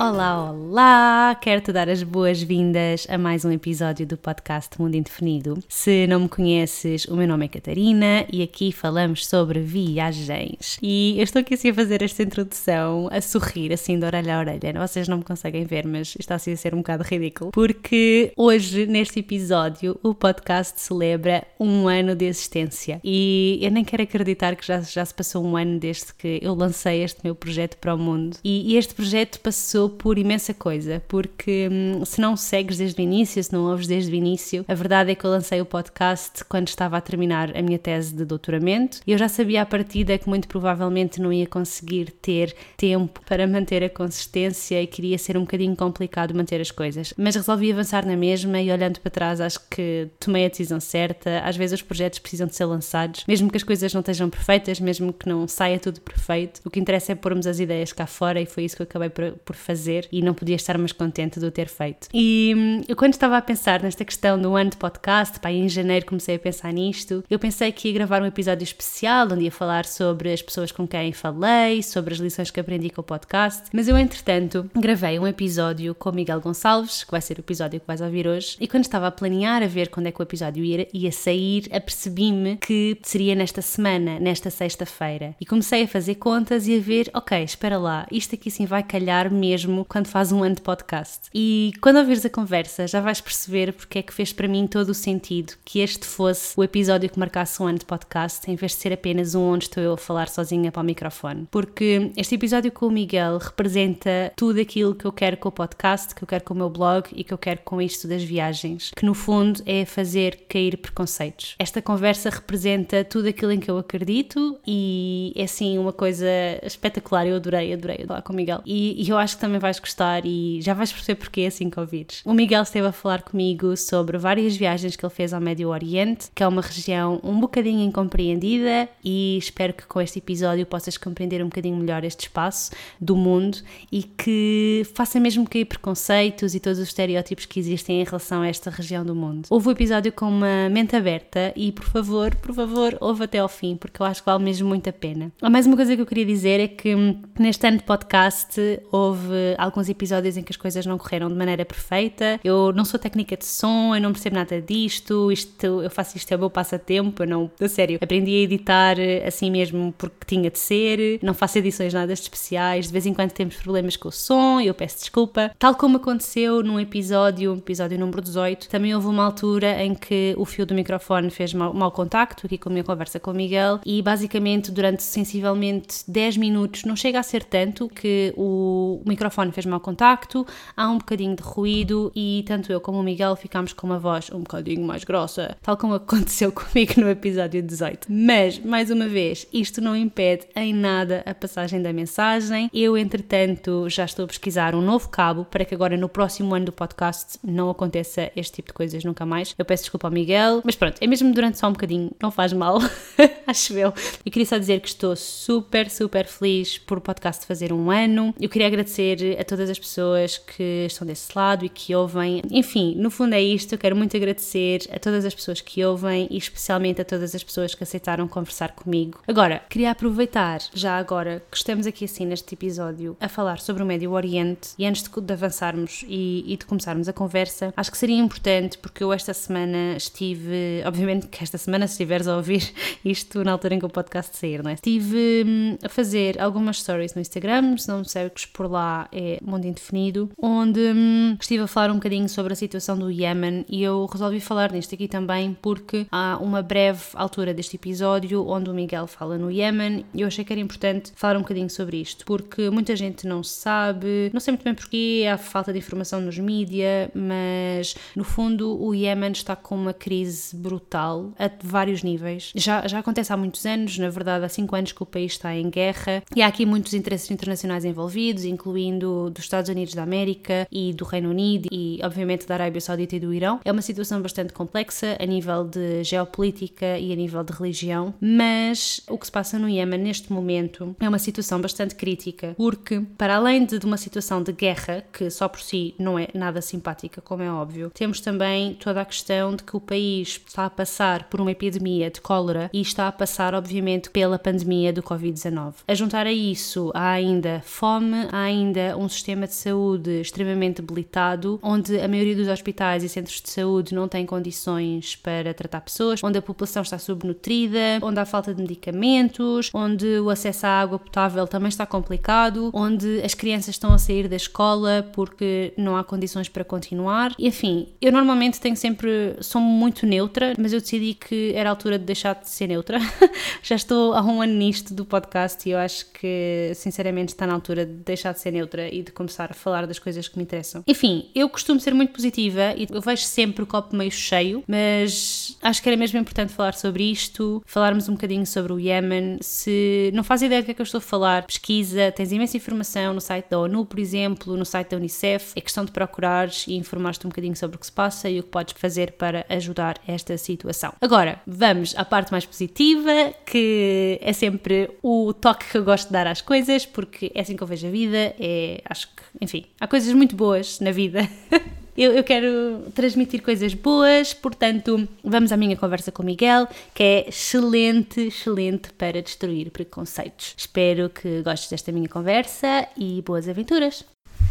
Olá, olá! Quero-te dar as boas-vindas a mais um episódio do podcast Mundo Indefinido. Se não me conheces, o meu nome é Catarina e aqui falamos sobre viagens. E eu estou aqui assim a fazer esta introdução, a sorrir assim de orelha a orelha. Vocês não me conseguem ver, mas está assim a ser um bocado ridículo, porque hoje, neste episódio, o podcast celebra um ano de existência. E eu nem quero acreditar que já, já se passou um ano desde que eu lancei este meu projeto para o mundo. E, e este projeto passou por imensa coisa, porque hum, se não segues desde o início, se não ouves desde o início, a verdade é que eu lancei o podcast quando estava a terminar a minha tese de doutoramento e eu já sabia à partida que muito provavelmente não ia conseguir ter tempo para manter a consistência e queria ser um bocadinho complicado manter as coisas. Mas resolvi avançar na mesma e olhando para trás acho que tomei a decisão certa. Às vezes os projetos precisam de ser lançados, mesmo que as coisas não estejam perfeitas, mesmo que não saia tudo perfeito. O que interessa é pormos as ideias cá fora e foi isso que eu acabei por fazer fazer e não podia estar mais contente de o ter feito. E hum, eu, quando estava a pensar nesta questão do ano de podcast, pá, em janeiro comecei a pensar nisto, eu pensei que ia gravar um episódio especial onde ia falar sobre as pessoas com quem falei, sobre as lições que aprendi com o podcast, mas eu, entretanto, gravei um episódio com Miguel Gonçalves, que vai ser o episódio que vais ouvir hoje, e quando estava a planear a ver quando é que o episódio ia, ia sair, apercebi-me que seria nesta semana, nesta sexta-feira. E comecei a fazer contas e a ver, ok, espera lá, isto aqui sim vai calhar mesmo mesmo quando faz um ano de podcast. E quando ouvires a conversa, já vais perceber porque é que fez para mim todo o sentido que este fosse o episódio que marcasse um ano de podcast, em vez de ser apenas um onde estou eu a falar sozinha para o microfone. Porque este episódio com o Miguel representa tudo aquilo que eu quero com o podcast, que eu quero com o meu blog e que eu quero com isto das viagens, que no fundo é fazer cair preconceitos. Esta conversa representa tudo aquilo em que eu acredito e é assim uma coisa espetacular. Eu adorei, adorei falar com o Miguel. E, e eu acho que também vais gostar e já vais perceber porque assim que ouvires. O Miguel esteve a falar comigo sobre várias viagens que ele fez ao Médio Oriente, que é uma região um bocadinho incompreendida e espero que com este episódio possas compreender um bocadinho melhor este espaço do mundo e que faça mesmo cair preconceitos e todos os estereótipos que existem em relação a esta região do mundo. Houve o um episódio com uma mente aberta e por favor, por favor, ouve até ao fim porque eu acho que vale mesmo muito a pena. A mais uma coisa que eu queria dizer é que neste ano de podcast houve alguns episódios em que as coisas não correram de maneira perfeita. Eu não sou técnica de som, eu não percebo nada disto, isto, eu faço isto é o meu passatempo, eu não, a sério, aprendi a editar eh, assim mesmo porque tinha de ser, não faço edições nada de especiais, de vez em quando temos problemas com o som, eu peço desculpa. Tal como aconteceu num episódio, episódio número 18, também houve uma altura em que o fio do microfone fez mau, mau contacto aqui com a minha conversa com o Miguel e basicamente durante sensivelmente 10 minutos, não chega a ser tanto, que o microfone microfone fez mau contacto, há um bocadinho de ruído e tanto eu como o Miguel ficámos com uma voz um bocadinho mais grossa, tal como aconteceu comigo no episódio 18. Mas, mais uma vez, isto não impede em nada a passagem da mensagem. Eu, entretanto, já estou a pesquisar um novo cabo para que agora no próximo ano do podcast não aconteça este tipo de coisas nunca mais. Eu peço desculpa ao Miguel, mas pronto, é mesmo durante só um bocadinho, não faz mal, acho eu. E queria só dizer que estou super, super feliz por o podcast fazer um ano. Eu queria agradecer agradecer a todas as pessoas que estão desse lado e que ouvem. Enfim, no fundo é isto. Eu quero muito agradecer a todas as pessoas que ouvem e especialmente a todas as pessoas que aceitaram conversar comigo. Agora, queria aproveitar, já agora que estamos aqui assim neste episódio, a falar sobre o Médio Oriente e antes de, de avançarmos e, e de começarmos a conversa, acho que seria importante porque eu esta semana estive, obviamente que esta semana, se estiveres a ouvir isto na altura em que o podcast sair, não é? Estive hum, a fazer algumas stories no Instagram, se não me segues por lá, é Mundo Indefinido, onde hum, estive a falar um bocadinho sobre a situação do Iémen e eu resolvi falar nisto aqui também porque há uma breve altura deste episódio onde o Miguel fala no Iémen e eu achei que era importante falar um bocadinho sobre isto, porque muita gente não sabe, não sei muito bem porquê, há falta de informação nos mídia, mas no fundo o Iémen está com uma crise brutal a vários níveis. Já, já acontece há muitos anos, na verdade há cinco anos que o país está em guerra e há aqui muitos interesses internacionais envolvidos, incluindo vindo dos Estados Unidos da América e do Reino Unido e, obviamente, da Arábia Saudita e do Irão. É uma situação bastante complexa a nível de geopolítica e a nível de religião, mas o que se passa no Iémen neste momento é uma situação bastante crítica, porque, para além de, de uma situação de guerra, que só por si não é nada simpática, como é óbvio, temos também toda a questão de que o país está a passar por uma epidemia de cólera e está a passar, obviamente, pela pandemia do Covid-19. A juntar a isso, há ainda fome, há ainda um sistema de saúde extremamente debilitado, onde a maioria dos hospitais e centros de saúde não têm condições para tratar pessoas, onde a população está subnutrida, onde há falta de medicamentos, onde o acesso à água potável também está complicado, onde as crianças estão a sair da escola porque não há condições para continuar. Enfim, eu normalmente tenho sempre, sou muito neutra, mas eu decidi que era a altura de deixar de ser neutra. Já estou há um ano nisto do podcast e eu acho que, sinceramente, está na altura de deixar de ser neutra e de começar a falar das coisas que me interessam. Enfim, eu costumo ser muito positiva e eu vejo sempre o copo meio cheio, mas acho que era mesmo importante falar sobre isto, falarmos um bocadinho sobre o Yemen. Se não faz ideia do que é que eu estou a falar, pesquisa, tens imensa informação no site da ONU, por exemplo, no site da Unicef. É questão de procurares e informar-te um bocadinho sobre o que se passa e o que podes fazer para ajudar esta situação. Agora, vamos à parte mais positiva, que é sempre o toque que eu gosto de dar às coisas, porque é assim que eu vejo a vida. É, acho que, enfim, há coisas muito boas na vida. Eu, eu, quero transmitir coisas boas, portanto, vamos à minha conversa com o Miguel, que é excelente, excelente para destruir preconceitos. Espero que gostes desta minha conversa e boas aventuras!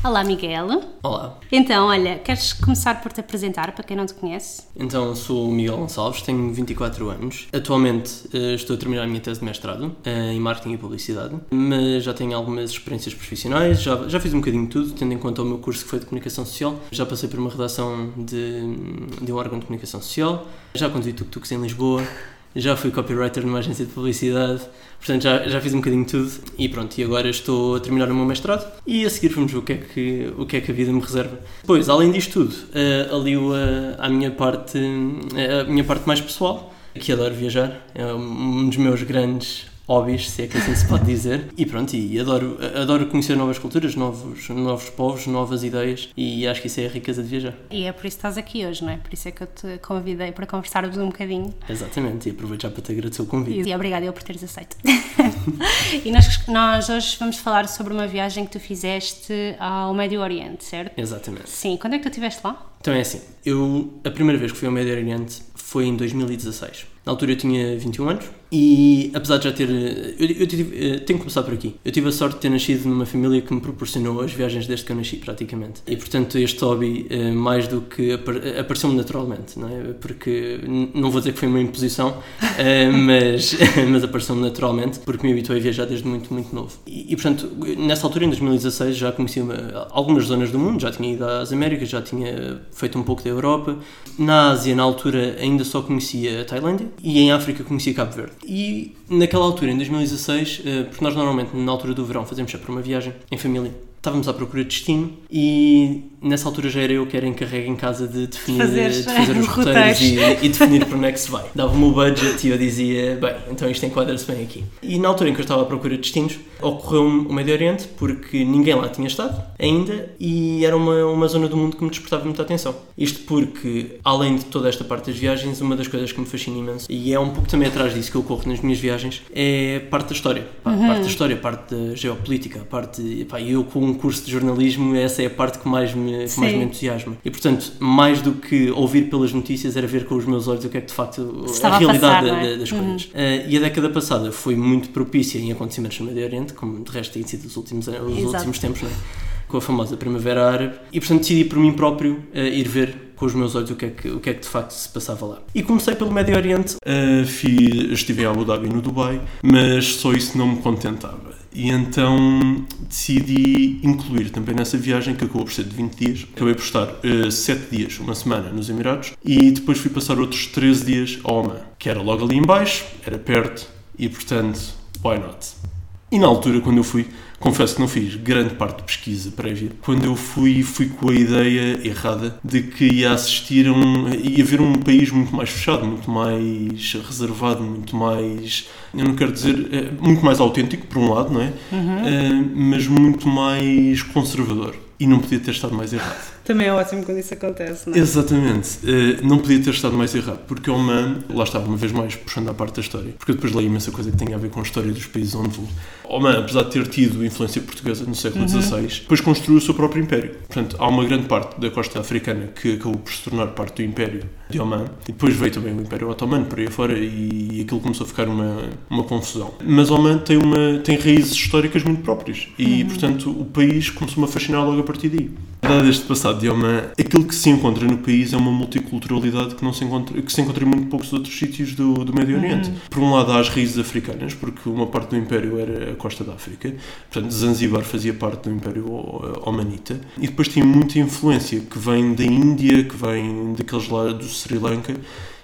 Olá, Miguel. Olá. Então, olha, queres começar por te apresentar para quem não te conhece? Então, sou o Miguel Gonçalves, tenho 24 anos. Atualmente uh, estou a terminar a minha tese de mestrado uh, em Marketing e Publicidade, mas já tenho algumas experiências profissionais, já, já fiz um bocadinho de tudo, tendo em conta o meu curso que foi de Comunicação Social. Já passei por uma redação de, de um órgão de comunicação social, já conduzi tuk-tuks em Lisboa, já fui copywriter numa agência de publicidade, portanto já, já fiz um bocadinho tudo e pronto, e agora estou a terminar o meu mestrado e a seguir vamos ver o que é que, o que, é que a vida me reserva. Pois, além disto tudo, uh, alio a, a, minha parte, a minha parte mais pessoal, que adoro viajar, é um dos meus grandes hobbies, se é que assim se pode dizer. E pronto, e adoro, adoro conhecer novas culturas, novos, novos povos, novas ideias e acho que isso é a riqueza de viajar. E é por isso que estás aqui hoje, não é? Por isso é que eu te convidei para conversarmos um bocadinho. Exatamente, e aproveito já para te agradecer o convite. E obrigada eu por teres aceito. e nós, nós hoje vamos falar sobre uma viagem que tu fizeste ao Médio Oriente, certo? Exatamente. Sim, quando é que tu estiveste lá? Então é assim, eu a primeira vez que fui ao Médio Oriente foi em 2016. Na altura eu tinha 21 anos e apesar de já ter. Eu, eu tive, eh, tenho que começar por aqui. Eu tive a sorte de ter nascido numa família que me proporcionou as viagens desde que eu nasci, praticamente. E portanto, este hobby, eh, mais do que. apareceu-me naturalmente, não é? Porque não vou dizer que foi uma imposição, eh, mas, mas apareceu-me naturalmente, porque me habituei a viajar desde muito, muito novo. E, e portanto, nessa altura, em 2016, já conhecia algumas zonas do mundo, já tinha ido às Américas, já tinha feito um pouco da Europa. Na Ásia, na altura, ainda só conhecia a Tailândia e em África conhecia Cabo Verde. E naquela altura, em 2016, eh, porque nós normalmente na altura do verão fazemos sempre uma viagem em família, estávamos à procura de destino e nessa altura já era eu que era encarregue em casa de definir Fazeres, de fazer os roteiros e, e, definir para onde é que se vai. Dava-me o budget e eu dizia, bem, então isto enquadra-se bem aqui. E na altura em que eu estava à procura de destinos, ocorreu-me o Médio Oriente porque ninguém lá tinha estado ainda e era uma, uma zona do mundo que me despertava muita atenção. Isto porque, além de toda esta parte das viagens, uma das coisas que me fascina imenso e é um pouco também atrás disso que eu corro nas minhas viagens é parte da história. Uhum. Parte da história, parte da geopolítica, parte. Pá, eu com um curso de jornalismo, essa é a parte que mais me me, que mais me entusiasma. E portanto, mais do que ouvir pelas notícias, era ver com os meus olhos o que é que de facto Estava a realidade a passar, é? das uhum. coisas. Uh, e a década passada foi muito propícia em acontecimentos no Médio Oriente, como de resto tem sido os últimos, os últimos tempos, não é? com a famosa Primavera Árabe. E portanto, decidi por mim próprio uh, ir ver com os meus olhos o que, é que, o que é que de facto se passava lá. E comecei pelo Médio Oriente. Uh, fui, estive em Abu Dhabi no Dubai, mas só isso não me contentava. E então decidi incluir também nessa viagem, que acabou por ser de 20 dias. Acabei por estar uh, 7 dias, uma semana nos Emirados, e depois fui passar outros 13 dias a Oman, que era logo ali embaixo, era perto, e portanto, why not? E na altura, quando eu fui, confesso que não fiz grande parte de pesquisa prévia. Quando eu fui, fui com a ideia errada de que ia assistir a um. ia ver um país muito mais fechado, muito mais reservado, muito mais. eu não quero dizer. eh, muito mais autêntico, por um lado, não é? Eh, mas muito mais conservador. E não podia ter estado mais errado. Também é ótimo quando isso acontece, não é? Exatamente. Eh, não podia ter estado mais errado, porque Oman, lá estava uma vez mais puxando à parte da história, porque eu depois leio imensa coisa que tem a ver com a história dos países onde vou. Oman, apesar de ter tido influência portuguesa no século XVI, depois construiu o seu próprio império. Portanto, há uma grande parte da costa africana que acabou por se tornar parte do império de Oman, e depois veio também o Império Otomano por aí fora, e aquilo começou a ficar uma, uma confusão. Mas Oman tem, uma, tem raízes históricas muito próprias, e portanto o país começou-me a fascinar logo a partir daí. Dado este passado de Oman, aquilo que se encontra no país é uma multiculturalidade que, não se, encontra, que se encontra em muito poucos outros sítios do, do Médio Oriente. Por um lado, há as raízes africanas, porque uma parte do Império era a costa da África, portanto, Zanzibar fazia parte do Império Omanita, e depois tem muita influência que vem da Índia, que vem daqueles lá do Sri Lanka.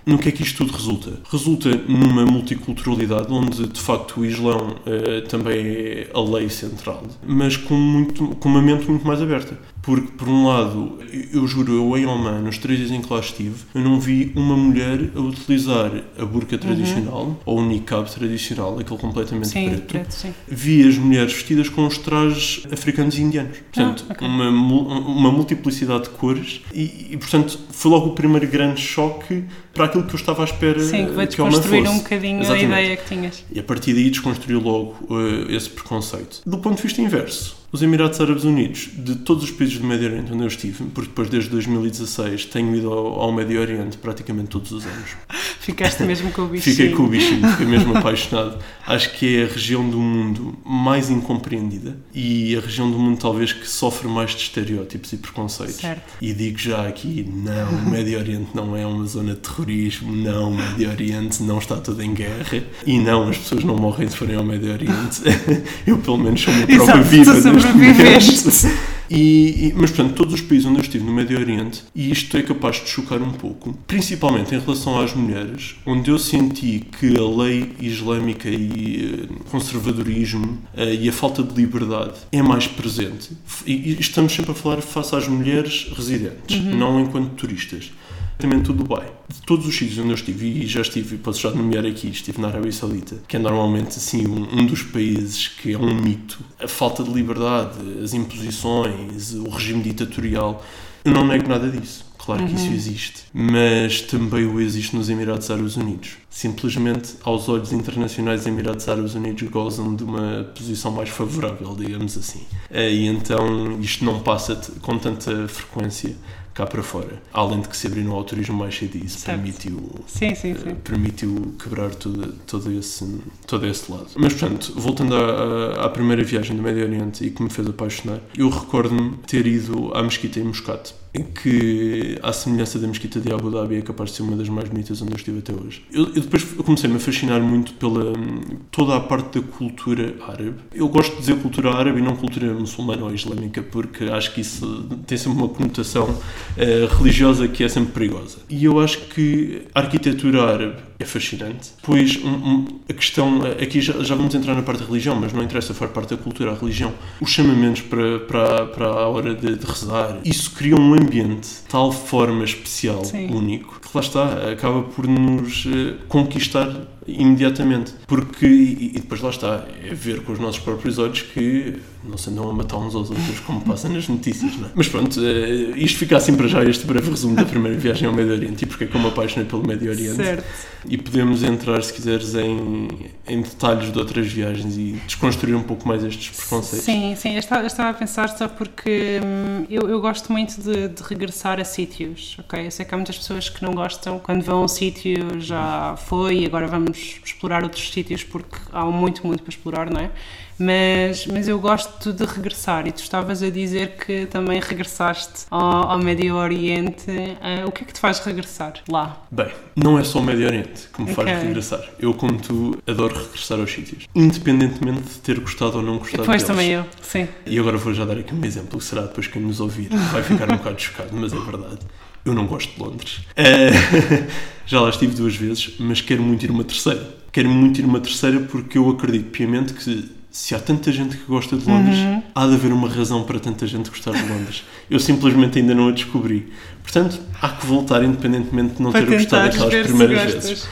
No que é que isto tudo resulta? Resulta numa multiculturalidade onde, de facto, o Islão eh, também é a lei central, mas com, muito, com uma mente muito mais aberta. Porque, por um lado, eu, juro, eu em Oman, nos três dias em que lá estive, eu não vi uma mulher a utilizar a burca tradicional ou o niqab tradicional, aquele completamente Sim, preto. preto, sim. Vi as mulheres vestidas com os trajes africanos e indianos. Portanto, Ah, ok. uma, uma multiplicidade de cores e, e, portanto, foi logo o primeiro grande choque para aquilo que eu estava à espera Sim, que vai que desconstruir um bocadinho Exatamente. a ideia que tinhas. E a partir daí desconstruiu logo eh, esse preconceito. Do ponto de vista inverso, os Emirados Árabes Unidos, de todos os países do Médio Oriente onde eu estive, porque depois desde 2016 tenho ido ao, ao Médio Oriente praticamente todos os anos, Ficaste mesmo com o bichinho. Fiquei com o bichinho, fiquei mesmo apaixonado. Acho que é a região do mundo mais incompreendida e a região do mundo talvez que sofre mais de estereótipos e preconceitos. Certo. E digo já aqui, não, o Médio Oriente não é uma zona de terrorismo, não, o Médio Oriente não está tudo em guerra e não, as pessoas não morrem se forem ao Médio Oriente. Eu pelo menos sou uma prova viva sobreviveste. E, e- mas, portanto, todos os países onde eu estive no Médio Oriente, e isto é capaz de chocar um pouco, principalmente em relação às mulheres, onde eu senti que a lei islâmica e eh, conservadorismo eh, e a falta de liberdade é mais presente. E, e estamos sempre a falar face às mulheres residentes, não enquanto turistas. Também do Dubai. De todos os sítios onde eu estive, e já estive, posso já nomear aqui, estive na Arábia Saudita, que é normalmente assim um, um dos países que é um mito. A falta de liberdade, as imposições, o regime ditatorial. Eu não nego nada disso. Claro que isso existe. Mas também o existe nos Emirados Árabes Unidos. Simplesmente, aos olhos internacionais, os Emirados Árabes Unidos gozam de uma posição mais favorável, digamos assim. Eh, E então isto não passa com tanta frequência cá para fora. Além de que se abriram ao turismo mais cedo e isso Certo. permitiu Sim, sim, sim. permitiu quebrar todo, todo, esse, todo esse lado. Mas, portanto, voltando à, à- primeira viagem do Médio Oriente e que me fez apaixonar, eu recordo-me ter ido à mesquita em Muscat, em que, à semelhança da mesquita de Abu Dhabi, é capaz de ser uma das mais bonitas onde eu estive até hoje. Eu, eu depois comecei-me a fascinar muito pela toda a parte da cultura árabe. Eu gosto de dizer cultura árabe e não cultura muçulmana ou islâmica, porque acho que isso tem sempre uma conotação eh, religiosa que é sempre perigosa. E eu acho que a arquitetura árabe é fascinante, pois um- um- a questão, aqui já, já vamos entrar na parte da religião, mas não interessa for parte da cultura, a religião, os chamamentos para, para, para a hora de, de rezar, isso cria um ambiente de tal forma especial, Sim. único, que lá está, acaba por nos eh, conquistar imediatamente, porque, e, e depois lá está, é ver com os nossos próprios olhos que não se andam a matar uns aos outros como passa nas notícias, não é? Mas pronto, eh, isto fica assim para já este breve resumo da primeira viagem ao Médio Oriente e porque é que eu me apaixonei pelo Médio Oriente. Certo. E podemos entrar, se quiseres, em, em detalhes de outras viagens e desconstruir um pouco mais estes preconceitos. Sim, sim, eu estava, eu estava a pensar só porque hum, eu, eu gosto muito de, de regressar a sítios, ok? Eu sei que há muitas pessoas que não gostam quando vão a um sítio já foi agora vamos explorar outros sítios porque há muito, muito para explorar, não é? Mas, mas eu gosto de regressar e tu estavas a dizer que também regressaste ao, ao Médio Oriente. Ah, o que é que te faz regressar lá? Bem, não é só o Médio Oriente que me faz Ok. regressar. Eu, como tu, adoro regressar aos sítios, independentemente de ter gostado ou não gostado Depois deles. também eu, sim. E agora vou já dar aqui um exemplo que será depois quem nos ouvir vai ficar um bocado chocado, mas é verdade. Eu não gosto de Londres. Eh, já lá estive duas vezes, mas quero muito ir uma terceira. Quero muito ir uma terceira porque eu acredito piamente que se há tanta gente que gosta de Londres, uhum. há de haver uma razão para tanta gente gostar de Londres. Eu simplesmente ainda não a descobri. Portanto, há que voltar, independentemente de não para ter gostado daquelas primeiras vezes.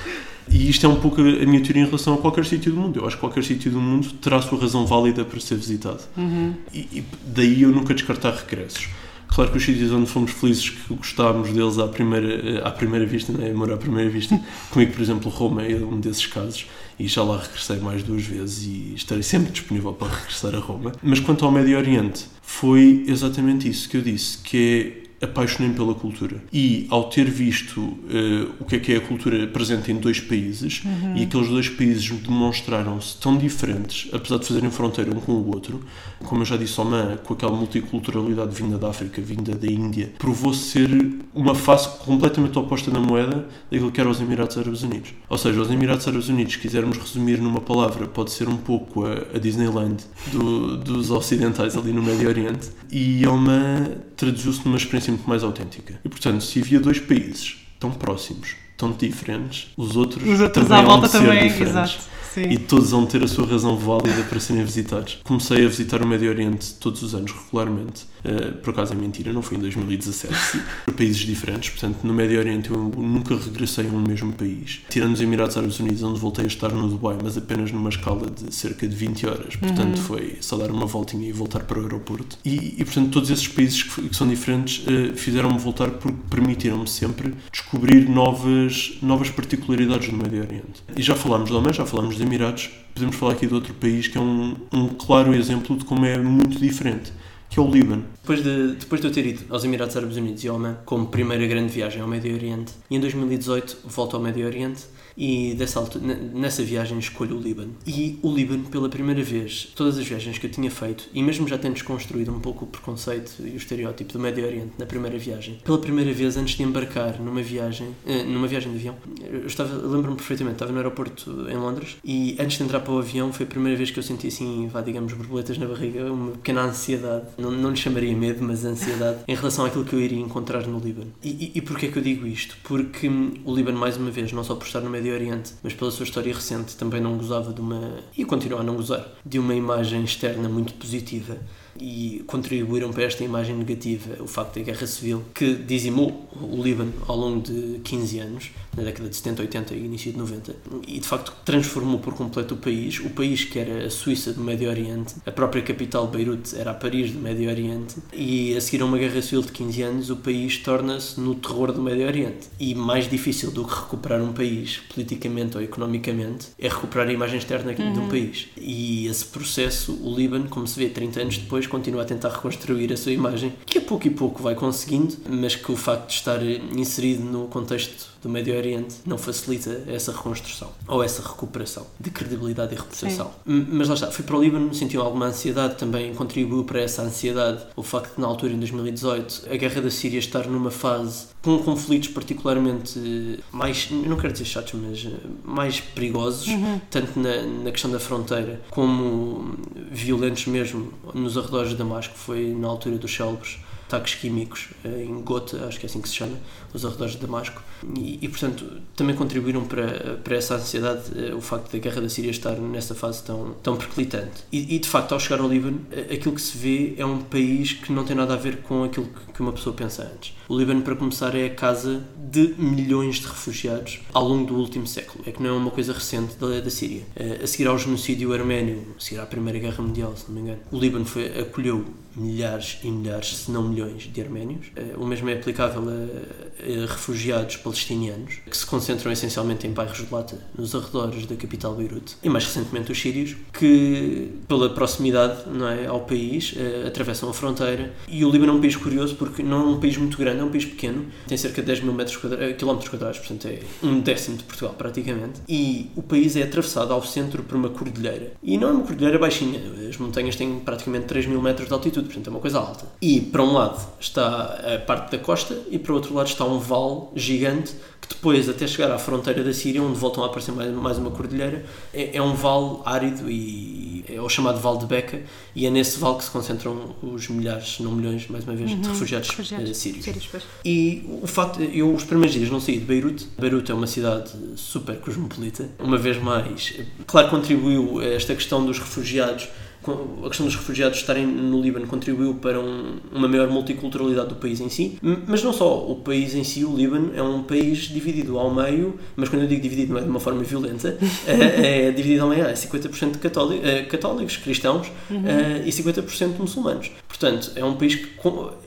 E isto é um pouco a minha teoria em relação a qualquer sítio do mundo. Eu acho que qualquer sítio do mundo terá a sua razão válida para ser visitado. Uhum. E, e, daí eu nunca descartar regressos. Claro que os sítios onde fomos felizes que gostávamos deles à primeira, à primeira vista, né? amor à primeira vista, comigo, por exemplo, Roma é um desses casos e já lá regressei mais duas vezes e estarei sempre disponível para regressar a Roma. Mas quanto ao Médio Oriente, foi exatamente isso que eu disse, que é apaixonei-me pela cultura. E ao ter visto uh, o que é que é a cultura presente em dois países, uhum. e aqueles dois países demonstraram-se tão diferentes, apesar de fazerem fronteira um com o outro, como eu já disse, Oman, com aquela multiculturalidade vinda da África, vinda da Índia, provou-se ser uma face completamente oposta na moeda daquilo que eram os Emirados Árabes Unidos. Ou seja, os Emirados Árabes Unidos, se quisermos resumir numa palavra, pode ser um pouco a, a Disneyland do, dos ocidentais ali no Médio Oriente, e Oman traduziu-se numa experiência muito mais autêntica. E portanto, se havia dois países tão próximos, tão diferentes, os outros, os outros também à volta ser também, diferentes. Exato. Sim. E todos vão ter a sua razão válida para serem visitados. Comecei a visitar o Médio Oriente todos os anos, regularmente. Uh, por acaso é mentira, não foi em 2017. para países diferentes. Portanto, no Médio Oriente eu nunca regressei a um mesmo país. Tirando os Emirados Árabes Unidos, onde voltei a estar no Dubai, mas apenas numa escala de cerca de 20 horas. Portanto, uhum. foi só dar uma voltinha e voltar para o aeroporto. E, e portanto, todos esses países que, que são diferentes uh, fizeram-me voltar porque permitiram-me sempre descobrir novas, novas particularidades do Médio Oriente. E já falámos de Oman, já falámos dos Emirados, podemos falar aqui de outro país que é um, um claro exemplo de como é muito diferente que é o Líbano. Depois de, depois de eu ter ido aos Emirados Árabes Unidos e ao Oman como primeira grande viagem ao Médio Oriente, em 2018 volto ao Médio Oriente e dessa altura, nessa viagem escolho o Líbano. E o Líbano, pela primeira vez, todas as viagens que eu tinha feito, e mesmo já tendo desconstruído um pouco o preconceito e o estereótipo do Médio Oriente na primeira viagem, pela primeira vez, antes de embarcar numa viagem, eh, numa viagem de avião, eu estava, lembro-me perfeitamente, estava no aeroporto em Londres e antes de entrar para o avião foi a primeira vez que eu senti assim, vá, digamos, borboletas na barriga, uma pequena ansiedade, não, não lhe chamaria medo, mas ansiedade, em relação àquilo que eu iria encontrar no Líbano. E, e, e porquê é que eu digo isto? Porque o Líbano, mais uma vez, não só por estar no Médio Oriente, mas pela sua história recente também não gozava de uma, e continua a não gozar, de uma imagem externa muito positiva e contribuíram para esta imagem negativa o facto da guerra civil que dizimou o Líbano ao longo de 15 anos, na década de 70, 80 e início de 90, e de facto transformou por completo o país. O país que era a Suíça do Médio Oriente, a própria capital Beirute era a Paris do Médio Oriente, e a seguir a uma guerra civil de 15 anos, o país torna-se no terror do Médio Oriente. E mais difícil do que recuperar um país politicamente ou economicamente é recuperar a imagem externa uhum. de um uhum. país. E esse processo, o Líbano, como se vê 30 anos depois, continua a tentar reconstruir a sua imagem, que a pouco e pouco vai conseguindo, mas que o facto de estar inserido no contexto do Médio Oriente não facilita essa reconstrução ou essa recuperação de credibilidade e reputação. Sim. Mas lá está, fui para o Líbano, senti alguma ansiedade, também contribuiu para essa ansiedade o facto de, na altura, em 2018, a guerra da Síria estar numa fase com conflitos particularmente mais, não quero dizer chatos, mas eh, mais perigosos, uhum. tanto na, na questão da fronteira como violentos mesmo nos arredores de Damasco, foi na altura dos célebres ataques químicos eh, em Gota, acho que é assim que se chama, os arredores de Damasco, e, e portanto também contribuíram para, para essa ansiedade eh, o facto da guerra da Síria estar nessa fase tão, tão perclitante. E, e, de facto, ao chegar ao Líbano, eh, aquilo que se vê é um país que não tem nada a ver com aquilo que uma pessoa pensa antes. O Líbano, para começar, é a casa de milhões de refugiados ao longo do último século. É que não é uma coisa recente da, da Síria. A seguir ao genocídio arménio, a seguir à Primeira Guerra Mundial, se não me engano, o Líbano foi, acolheu milhares e milhares, se não milhões, de arménios. Eh, o mesmo é aplicável a, a, refugiados palestinianos, que se concentram essencialmente em bairros de Lata, nos arredores da capital Beirute. E mais recentemente os sírios, que pela proximidade não é, ao país, uh, atravessam a fronteira. E o Líbano é um país curioso porque não é um país muito grande, é um país pequeno, tem cerca de 10 mil metros quadrados, eh, quilómetros quadrados, portanto é um décimo de Portugal praticamente. E o país é atravessado ao centro por uma cordilheira. E não é uma cordilheira baixinha, as montanhas têm praticamente 3 mil metros de altitude portanto é uma coisa alta. E para um lado está a parte da costa e para o outro lado está um vale gigante depois, até chegar à fronteira da Síria, onde voltam a aparecer mais, mais uma cordilheira, é, é um vale árido e é o chamado Vale de Beca, e é nesse vale que se concentram os milhares, não milhões, mais uma vez, de refugiados, Refugiados. eh, sírios. Sírios, pois. E o facto, eu os primeiros dias não saí de Beirute. Beirute é uma cidade super cosmopolita. Uma vez mais, claro, contribuiu esta questão dos refugiados. A questão dos refugiados estarem no Líbano contribuiu para um- uma maior multiculturalidade do país em si, mas não só. O país em si, o Líbano, é um país dividido ao meio, mas quando eu digo dividido não é de uma forma violenta, é, é dividido ao meio, é 50% católi- eh, católicos, cristãos, eh, e 50% muçulmanos. Portanto, é um país que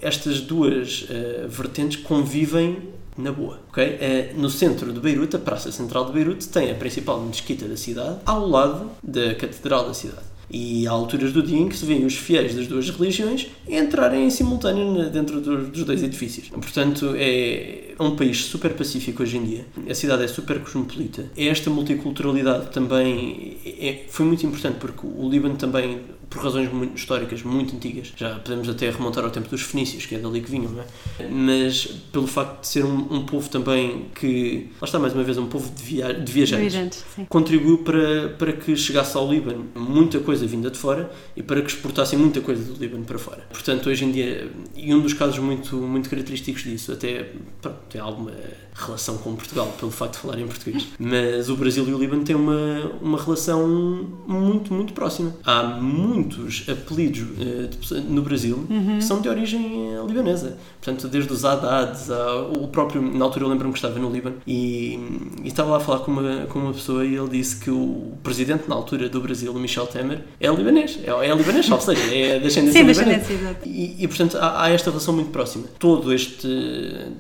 estas duas eh, vertentes convivem na boa, ok? Eh, no centro de Beirute, a praça central de Beirute tem a principal mesquita da cidade, ao lado da catedral da cidade. E há alturas do dia em que se vêem os fiéis das duas religiões entrarem em simultâneo dentro dos, dos dois edifícios. Portanto, é um país super pacífico hoje em dia. A cidade é super cosmopolita. Esta multiculturalidade também é- foi muito importante porque o Líbano também, por razões muito históricas muito antigas, já podemos até remontar ao tempo dos fenícios, que é dali que vinham, não é? Mas pelo facto de ser um, um povo também que, lá está mais uma vez, um povo de, via de viajantes sim. contribuiu para, para que chegasse ao Líbano muita coisa vinda de fora e para que exportassem muita coisa do Líbano para fora. Portanto, hoje em dia, e um dos casos muito, muito característicos disso, até pronto, tem alguma relação com Portugal, pelo facto de falar em português, mas o Brasil e o Líbano têm uma, uma relação muito, muito próxima. Há muitos apelidos pessoa- no Brasil que são de origem eh, libanesa. Portanto, desde os Hadads, ao- o próprio, na altura eu lembro-me que estava no Líbano e, e estava lá a falar com uma, com uma pessoa e ele disse que o presidente na altura do Brasil, o Michel Temer, é libanês. É, é libanês, ou seja, é da ascendência Sim, libanesa. descendência. E, e, portanto há, há esta relação muito próxima. Todo este,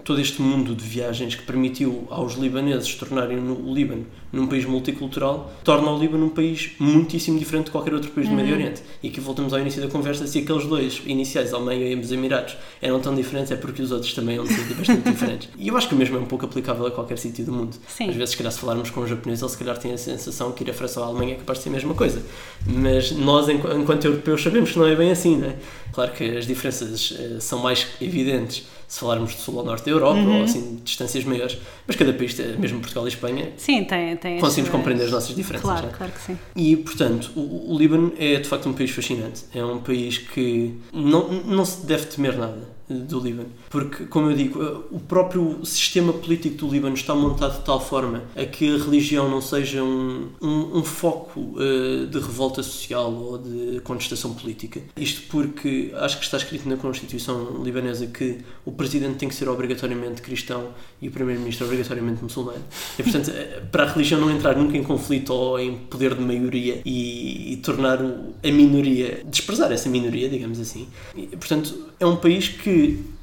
todo este mundo de viagens que permitiu aos libaneses tornarem o Líbano num país multicultural torna o Líbano um país muitíssimo diferente de qualquer outro país do Médio Oriente. E aqui voltamos ao início da conversa: se aqueles dois iniciais, Almeida e os Emirados, eram tão diferentes, é porque os outros também ser bastante diferentes. E eu acho que o mesmo é um pouco aplicável a qualquer sítio do mundo. Sim. Às vezes, se calhar, se falarmos com um japonês, ele se calhar tem a sensação que ir à França ou à Alemanha é capaz de ser a mesma coisa. Mas nós, enqu- enquanto europeus, sabemos que não é bem assim, não é? Claro que as diferenças eh, são mais evidentes se falarmos de sul ao norte da Europa Uhum. ou assim, distâncias maiores, mas cada país, mesmo Portugal e Espanha, Sim, tem. tem conseguimos compreender as nossas diferenças. Claro, não é? claro que sim. E, portanto, o, o Líbano é de facto um país fascinante. É um país que não, não se deve temer nada do Líbano. Porque, como eu digo, o próprio sistema político do Líbano está montado de tal forma a que a religião não seja um, um, um foco eh, de revolta social ou de contestação política. Isto porque acho que está escrito na Constituição libanesa que o presidente tem que ser obrigatoriamente cristão e o primeiro-ministro obrigatoriamente muçulmano. E, portanto, eh, para a religião não entrar nunca em conflito ou em poder de maioria e, e tornar a minoria, desprezar essa minoria, digamos assim. E, portanto, é um país que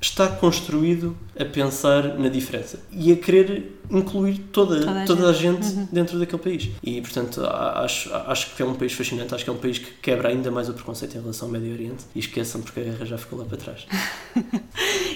está construído a pensar na diferença e a querer incluir toda, Toda a toda a gente, dentro daquele país. E, portanto, acho, acho que é um país fascinante, acho que é um país que quebra ainda mais o preconceito em relação ao Médio Oriente. E esqueçam porque a guerra já ficou lá para trás.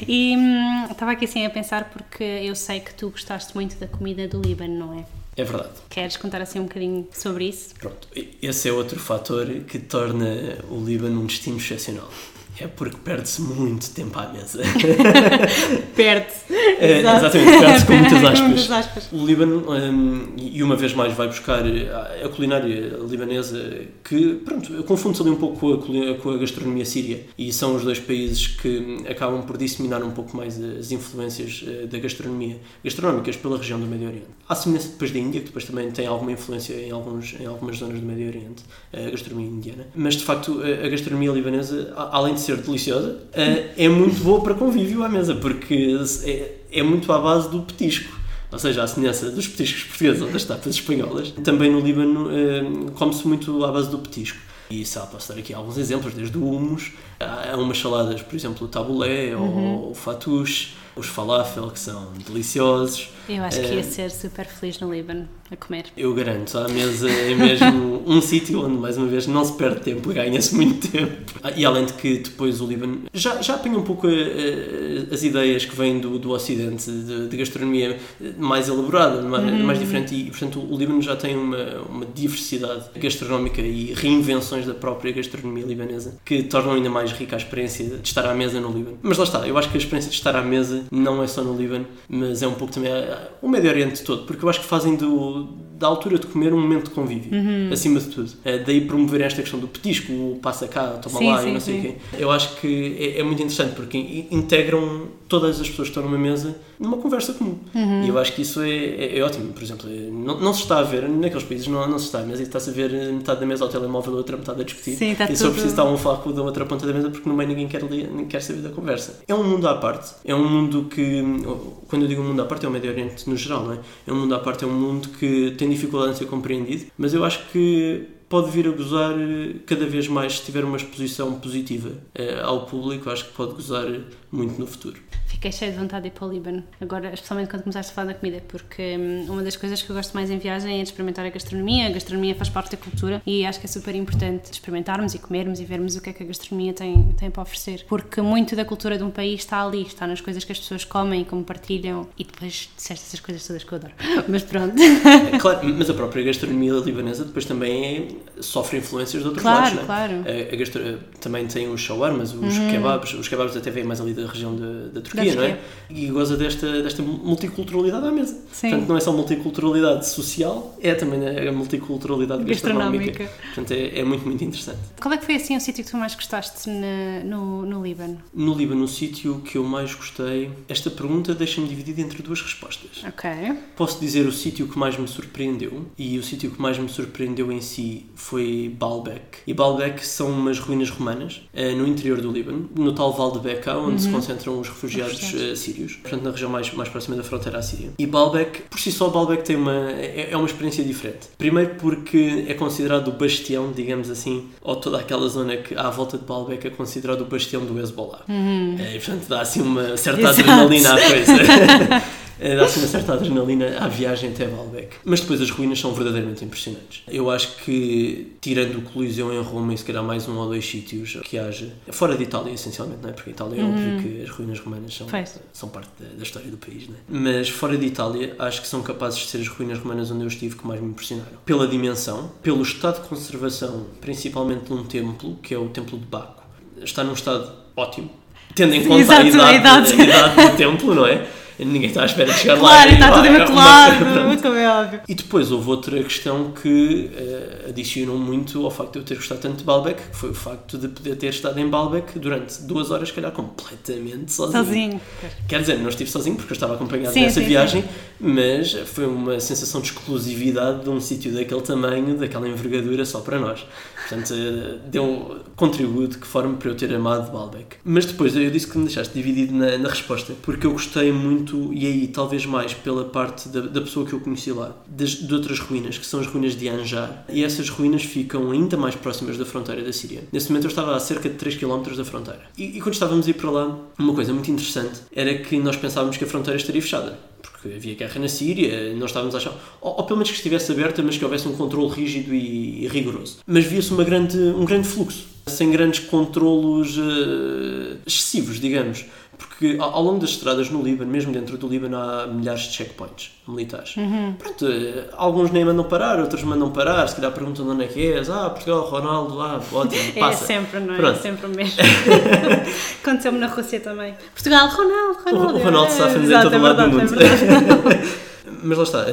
E hum, estava aqui assim a pensar porque eu sei que tu gostaste muito da comida do Líbano, não é? É verdade. Queres contar assim um bocadinho sobre isso? Pronto, esse é outro fator que torna o Líbano um destino excepcional. É porque perde-se muito tempo à mesa. Perde-se. É, exatamente, perde-se com muitas Com aspas. muitas aspas. O Líbano, hum, e uma vez mais, vai buscar a culinária libanesa, que, pronto, confunde-se ali um pouco com a, com a gastronomia síria. E são os dois países que acabam por disseminar um pouco mais as influências eh, da gastronomia, gastronómicas pela região do Médio Oriente. Há semelhança depois da Índia, que depois também tem alguma influência em, alguns, em algumas zonas do Médio Oriente, a gastronomia indiana. Mas, de facto, a gastronomia libanesa, além de ser deliciosa, eh, é muito boa para convívio à mesa, porque é, é muito à base do petisco. Ou seja, à semelhança dos petiscos portugueses ou das tapas espanholas, também no Líbano eh, come-se muito à base do petisco. E sei lá, posso dar aqui alguns exemplos, desde o hummus, há há umas saladas, por exemplo, o tabulé ou o fatouche, os falafel, que são deliciosos. Eu acho que Eh, ia ser super feliz no Líbano a comer. eu garanto, à mesa é mesmo um sítio onde, mais uma vez, não se perde tempo, ganha-se muito tempo. Ah, E além de que depois o Líbano já, já apanha um pouco eh, eh, as ideias que vêm do, do Ocidente, de, de gastronomia mais elaborada, mais, mais diferente, e portanto o Líbano já tem uma, uma diversidade gastronómica e reinvenções da própria gastronomia libanesa que tornam ainda mais rica a experiência de estar à mesa no Líbano. Mas lá está, eu acho que a experiência de estar à mesa não é só no Líbano, mas é um pouco também a- o Médio Oriente todo, porque eu acho que fazem do, da altura de comer um momento de convívio, acima de tudo. Eh, daí promoverem esta questão do petisco, o passa cá, toma Sim, lá sim, e não sei o quê. Eu acho que é, é muito interessante porque in- integram todas as pessoas que estão numa mesa numa conversa comum. Uhum. E eu acho que isso é, é- é ótimo. Por exemplo, não, não se está a ver, naqueles países não, não se está, mas está-se a ver eh, metade da mesa ao telemóvel, a outra metade a discutir. Sim, está e só tudo- preciso estar um falar com da outra ponta da mesa porque no meio ninguém quer, ninguém quer saber da conversa. É um mundo à parte. É um mundo que, quando eu digo um mundo à parte, é o Médio Oriente no geral, não é? É um mundo à parte, é um mundo que tem dificuldade em ser compreendido, mas eu acho que pode vir a gozar eh, cada vez mais se tiver uma exposição positiva eh, ao público, acho que pode gozar muito no futuro. Fiquei cheio de vontade de ir para o Líbano, agora, especialmente quando começaste a falar da comida, porque hum, uma das coisas que eu gosto mais em viagem é de experimentar a gastronomia. A gastronomia faz parte da cultura e acho que é super importante experimentarmos e comermos e vermos o que é que a gastronomia tem, tem para oferecer. Porque muito da cultura de um país está ali, está nas coisas que as pessoas comem e como partilham. E depois disseste essas coisas todas que eu adoro. Mas pronto. É Claro, mas a própria gastronomia libanesa depois também é- sofre influências de outros Claro, lados, não é? claro. A, a gastro- também tem os shawarmas, os kebabs, os kebabs até vêm mais ali da região da, da Turquia, Da não é? E goza desta, desta multiculturalidade à mesa. Sim. Portanto, não é só multiculturalidade social, é também a multiculturalidade gastronómica. Gastronómica. Portanto, é, é muito, muito interessante. Qual é que foi assim o sítio que tu mais gostaste na- no, no Líbano? No Líbano, o sítio que eu mais gostei, esta pergunta deixa-me dividida entre duas respostas. Ok. Posso dizer o sítio que mais me surpreendeu e o sítio que mais me surpreendeu em si foi Baalbek. E Baalbek são umas ruínas romanas eh, no interior do Líbano, no tal Val de Bekaa, onde se concentram os refugiados Refugiados. eh, sírios, portanto na região mais, mais próxima da fronteira à Síria. E Baalbek, por si só, Baalbek tem uma, é, é uma experiência diferente. Primeiro porque é considerado o bastião, digamos assim, ou toda aquela zona que à volta de Baalbek é considerado o bastião do Hezbollah. Eh, E portanto dá assim uma certa Exato. adrenalina à coisa. Dá-se uma certa adrenalina à viagem até Baalbek. Mas depois as ruínas são verdadeiramente impressionantes. Eu acho que, tirando o Coliseu em Roma e se calhar mais um ou dois sítios que haja, fora de Itália essencialmente, não é? Porque a Itália é óbvio que as ruínas romanas são, são parte da, da história do país, não é? Mas fora de Itália, acho que são capazes de ser as ruínas romanas onde eu estive que mais me impressionaram. Pela dimensão, pelo estado de conservação, principalmente de um templo, que é o Templo de Baco. Está num estado ótimo. Tendo em conta Exato, a idade. a idade do templo, não é? Ninguém está à espera de chegar lá. Claro, e está tudo é uma- imaculado, como é óbvio. E depois houve outra questão que eh, adicionou muito ao facto de eu ter gostado tanto de Baalbek, que foi o facto de poder ter estado em Baalbek durante duas horas, se calhar completamente sozinho. Sozinho. Quer dizer, não estive sozinho porque eu estava acompanhado Sim, nessa sim, viagem, mas foi uma sensação de exclusividade de um sítio daquele tamanho, daquela envergadura só para nós. Portanto, eh, deu contributo que forma para eu ter amado Baalbek. Mas depois eu disse que me deixaste dividido na, na resposta, porque eu gostei muito, e aí talvez mais pela parte da, da pessoa que eu conheci lá, das, de outras ruínas, que são as ruínas de Anjar. E essas ruínas ficam ainda mais próximas da fronteira da Síria. Nesse momento eu estava a cerca de 3 km da fronteira. E, e quando estávamos a ir para lá, uma coisa muito interessante era que nós pensávamos que a fronteira estaria fechada. Porque havia guerra na Síria, nós estávamos a achar, ou, ou pelo menos que estivesse aberta, mas que houvesse um controle rígido e, e rigoroso. Mas via-se grande, um grande fluxo, sem grandes controlos eh, excessivos, digamos. Porque ao, ao longo das estradas no Líbano, mesmo dentro do Líbano, há milhares de checkpoints militares. Pronto, eh, alguns nem mandam parar, outros mandam parar, se calhar perguntam de onde é que és. Ah, Portugal, Ronaldo, ah, ótimo, É passa. sempre, não é? Pronto. É sempre o mesmo. Aconteceu-me na Rússia também. Portugal, Ronaldo, Ronaldo. O Ronaldo É, safa-nos em exato, todo é o lado do verdade, é mundo. Mas lá está,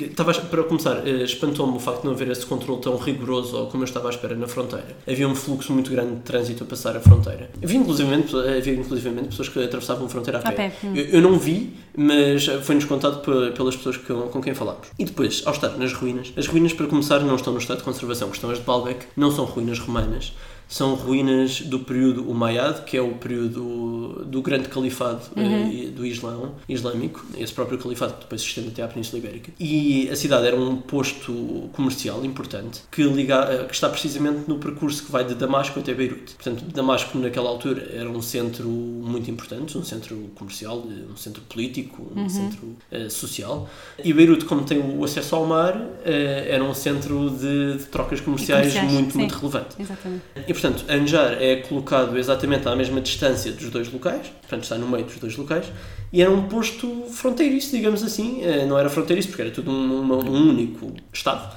estava, para começar, eh, espantou-me o facto de não haver esse controle tão rigoroso ou como eu estava à espera na fronteira. Havia um fluxo muito grande de trânsito a passar a fronteira. Havia inclusivamente, havia inclusivamente pessoas que atravessavam a fronteira a pé. A pé. Eu, eu não vi, mas foi-nos contado pe- pelas pessoas com, com quem falámos. E depois, ao estar nas ruínas, as ruínas, para começar, não estão no estado de conservação, que estão as de Baalbek, não são ruínas romanas, são ruínas do período Umayyad, que é o período do grande califado eh, do Islão, islâmico, esse próprio califado que depois se estende até à Península Ibérica. E a cidade era um posto comercial importante que, liga, eh, que está precisamente no percurso que vai de Damasco até Beirute. Portanto, Damasco naquela altura era um centro muito importante, um centro comercial, um centro político, um centro eh, social. E Beirute, como tem o acesso ao mar, eh, era um centro de, de trocas comerciais, comerciais, muito, sim. muito relevante. Exatamente. E portanto, Anjar é colocado exatamente à mesma distância dos dois locais, portanto está no meio dos dois locais, e era um posto fronteiriço, digamos assim. Eh, não era fronteiriço porque era tudo um, uma, um único Estado,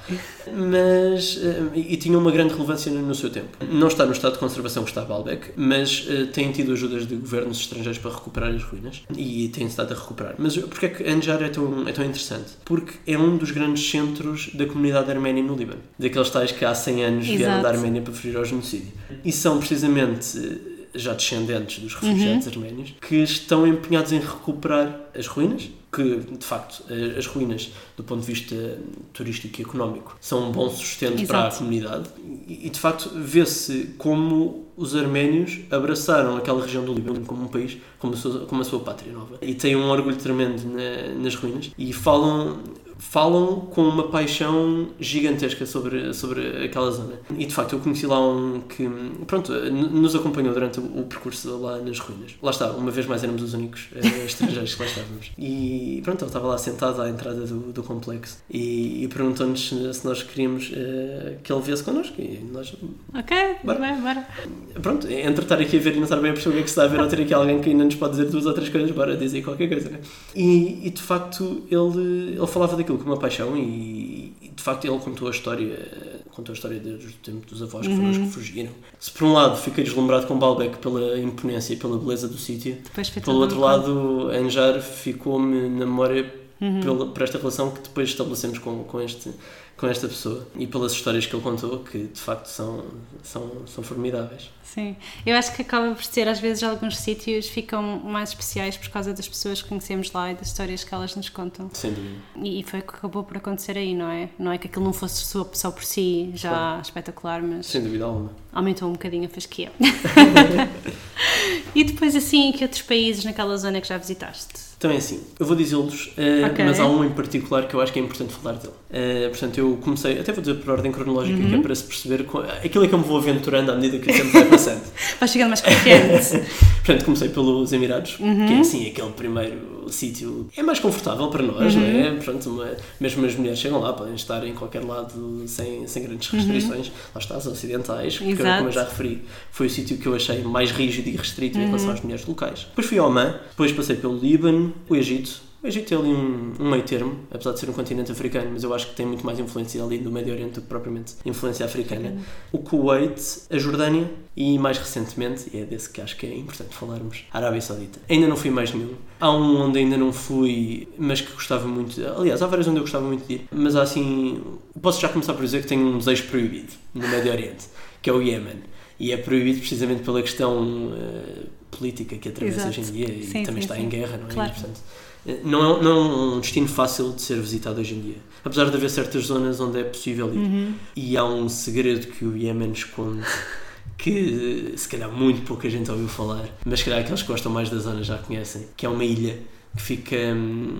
mas eh, e tinha uma grande relevância no, no seu tempo. Não está no estado de conservação que está Baalbek, mas uh, tem tido ajudas de governos estrangeiros para recuperar as ruínas e tem estado a recuperar. Mas porquê é que Anjar é tão, é tão interessante? Porque é um dos grandes centros da comunidade arménia no Líbano. Daqueles tais que há 100 anos Exato. vieram da Arménia para fugir ao genocídio. E são precisamente já descendentes dos refugiados uhum. arménios, que estão empenhados em recuperar as ruínas, que de facto as ruínas, do ponto de vista turístico e económico, são um bom sustento Exato. para a comunidade e de facto vê-se como os arménios abraçaram aquela região do Líbano como um país, como a sua, como a sua pátria nova. E têm um orgulho tremendo na, nas ruínas e falam falam com uma paixão gigantesca sobre, sobre aquela zona. E de facto eu conheci lá um que, pronto, nos acompanhou durante o, percurso lá nas ruínas. Lá está, uma vez mais éramos os únicos uh, estrangeiros que lá estávamos. E pronto, ele estava lá sentado à entrada do, do complexo e, e perguntou-nos se nós queríamos uh, que ele viesse connosco. E nós. Ok, bora. Bem, bora. Pronto, entre estar aqui a ver e não estar bem a perceber o que é que se está a ver, ou ter aqui alguém que ainda nos pode dizer duas ou três coisas, bora dizer qualquer coisa. Né? E, e de facto ele, ele falava daquilo com uma paixão e, e, de facto ele contou a história contou a história do tempo dos avós que foram os que uhum. fugiram. Se por um lado fiquei deslumbrado com Baalbek pela imponência e pela beleza do sítio, pelo outro lado Anjar ficou-me na memória uhum. pela, por esta relação que depois estabelecemos com, com este com esta pessoa e pelas histórias que ele contou, que de facto são, são, são formidáveis. Sim, eu acho que acaba por ser, às vezes, alguns sítios ficam mais especiais por causa das pessoas que conhecemos lá e das histórias que elas nos contam. Sem dúvida. E, foi o que acabou por acontecer aí, não é? Não é que aquilo não fosse só, só por si já claro. espetacular, mas. Sem dúvida alguma. Aumentou um bocadinho a fasquia. e depois, assim, que outros países naquela zona que já visitaste? Então é assim, eu vou dizê-los, uh, okay. mas há um em particular que eu acho que é importante falar dele. Uh, portanto, eu comecei, até vou dizer por ordem cronológica, uhum. que é para se perceber aquilo é que eu me vou aventurando à medida que o tempo vai passando. Vai chegando mais confiante. portanto, comecei pelos Emirados, uhum. que é assim aquele primeiro sítio é mais confortável para nós, uhum. não é? Portanto, uma, mesmo as mulheres chegam lá, podem estar em qualquer lado sem, sem grandes uhum. restrições. Uhum. Lá está, as ocidentais, porque, como eu já referi, foi o sítio que eu achei mais rígido e restrito uhum. em relação às mulheres locais. Depois fui ao Oman, depois passei pelo Líbano, o Egito, o Egito é ali um, um, meio termo, apesar de ser um continente africano, mas eu acho que tem muito mais influência ali do Médio Oriente do que propriamente influência africana. O Kuwait, a Jordânia e mais recentemente, e é desse que acho que é importante falarmos, a Arábia Saudita. Ainda não fui mais nenhum. Há um onde ainda não fui, mas que gostava muito. Aliás, há vários onde eu gostava muito de ir, mas há assim. Posso já começar por dizer que tenho um desejo proibido no Médio Oriente, que é o Iémen. E é proibido precisamente pela questão uh, política que atravessa Exato. hoje em dia e sim, também sim, está sim. em guerra, não é? Claro. E, portanto, não é, não é um destino fácil de ser visitado hoje em dia. Apesar de haver certas zonas onde é possível ir. Uhum. E há um segredo que o Iémen esconde. que se calhar muito pouca gente ouviu falar, mas se calhar aqueles que gostam mais da zona já conhecem, que é uma ilha que fica,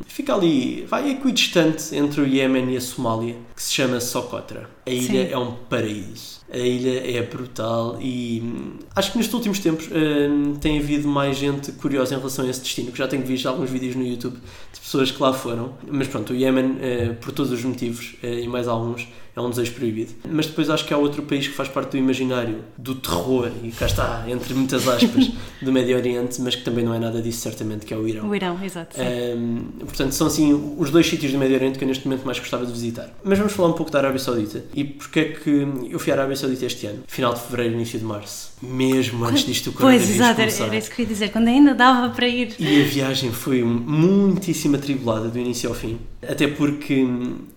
fica ali, vai equidistante entre o Iémen e a Somália, que se chama Socotra. A ilha Sim. é um paraíso. A ilha é brutal e hum, acho que nestes últimos tempos uh, tem havido mais gente curiosa em relação a esse destino, que já tenho visto alguns vídeos no YouTube de pessoas que lá foram. Mas pronto, o Iémen, uh, por todos os motivos uh, e mais alguns, é um desejo proibido. Mas depois acho que há outro país que faz parte do imaginário, do terror, e cá está, entre muitas aspas, do Médio Oriente, mas que também não é nada disso, certamente, que é o Irão. O Irão, exato. Um, portanto, são assim os dois sítios do Médio Oriente que eu neste momento mais gostava de visitar. Mas vamos falar um pouco da Arábia Saudita. E porque é que eu fui à Arábia Saudita este ano? Final de fevereiro, início de março. Mesmo antes disto o coronavírus Pois, exato, começar. era isso que eu ia dizer, quando ainda dava para ir. E a viagem foi muitíssimo atribulada do início ao fim. Até porque,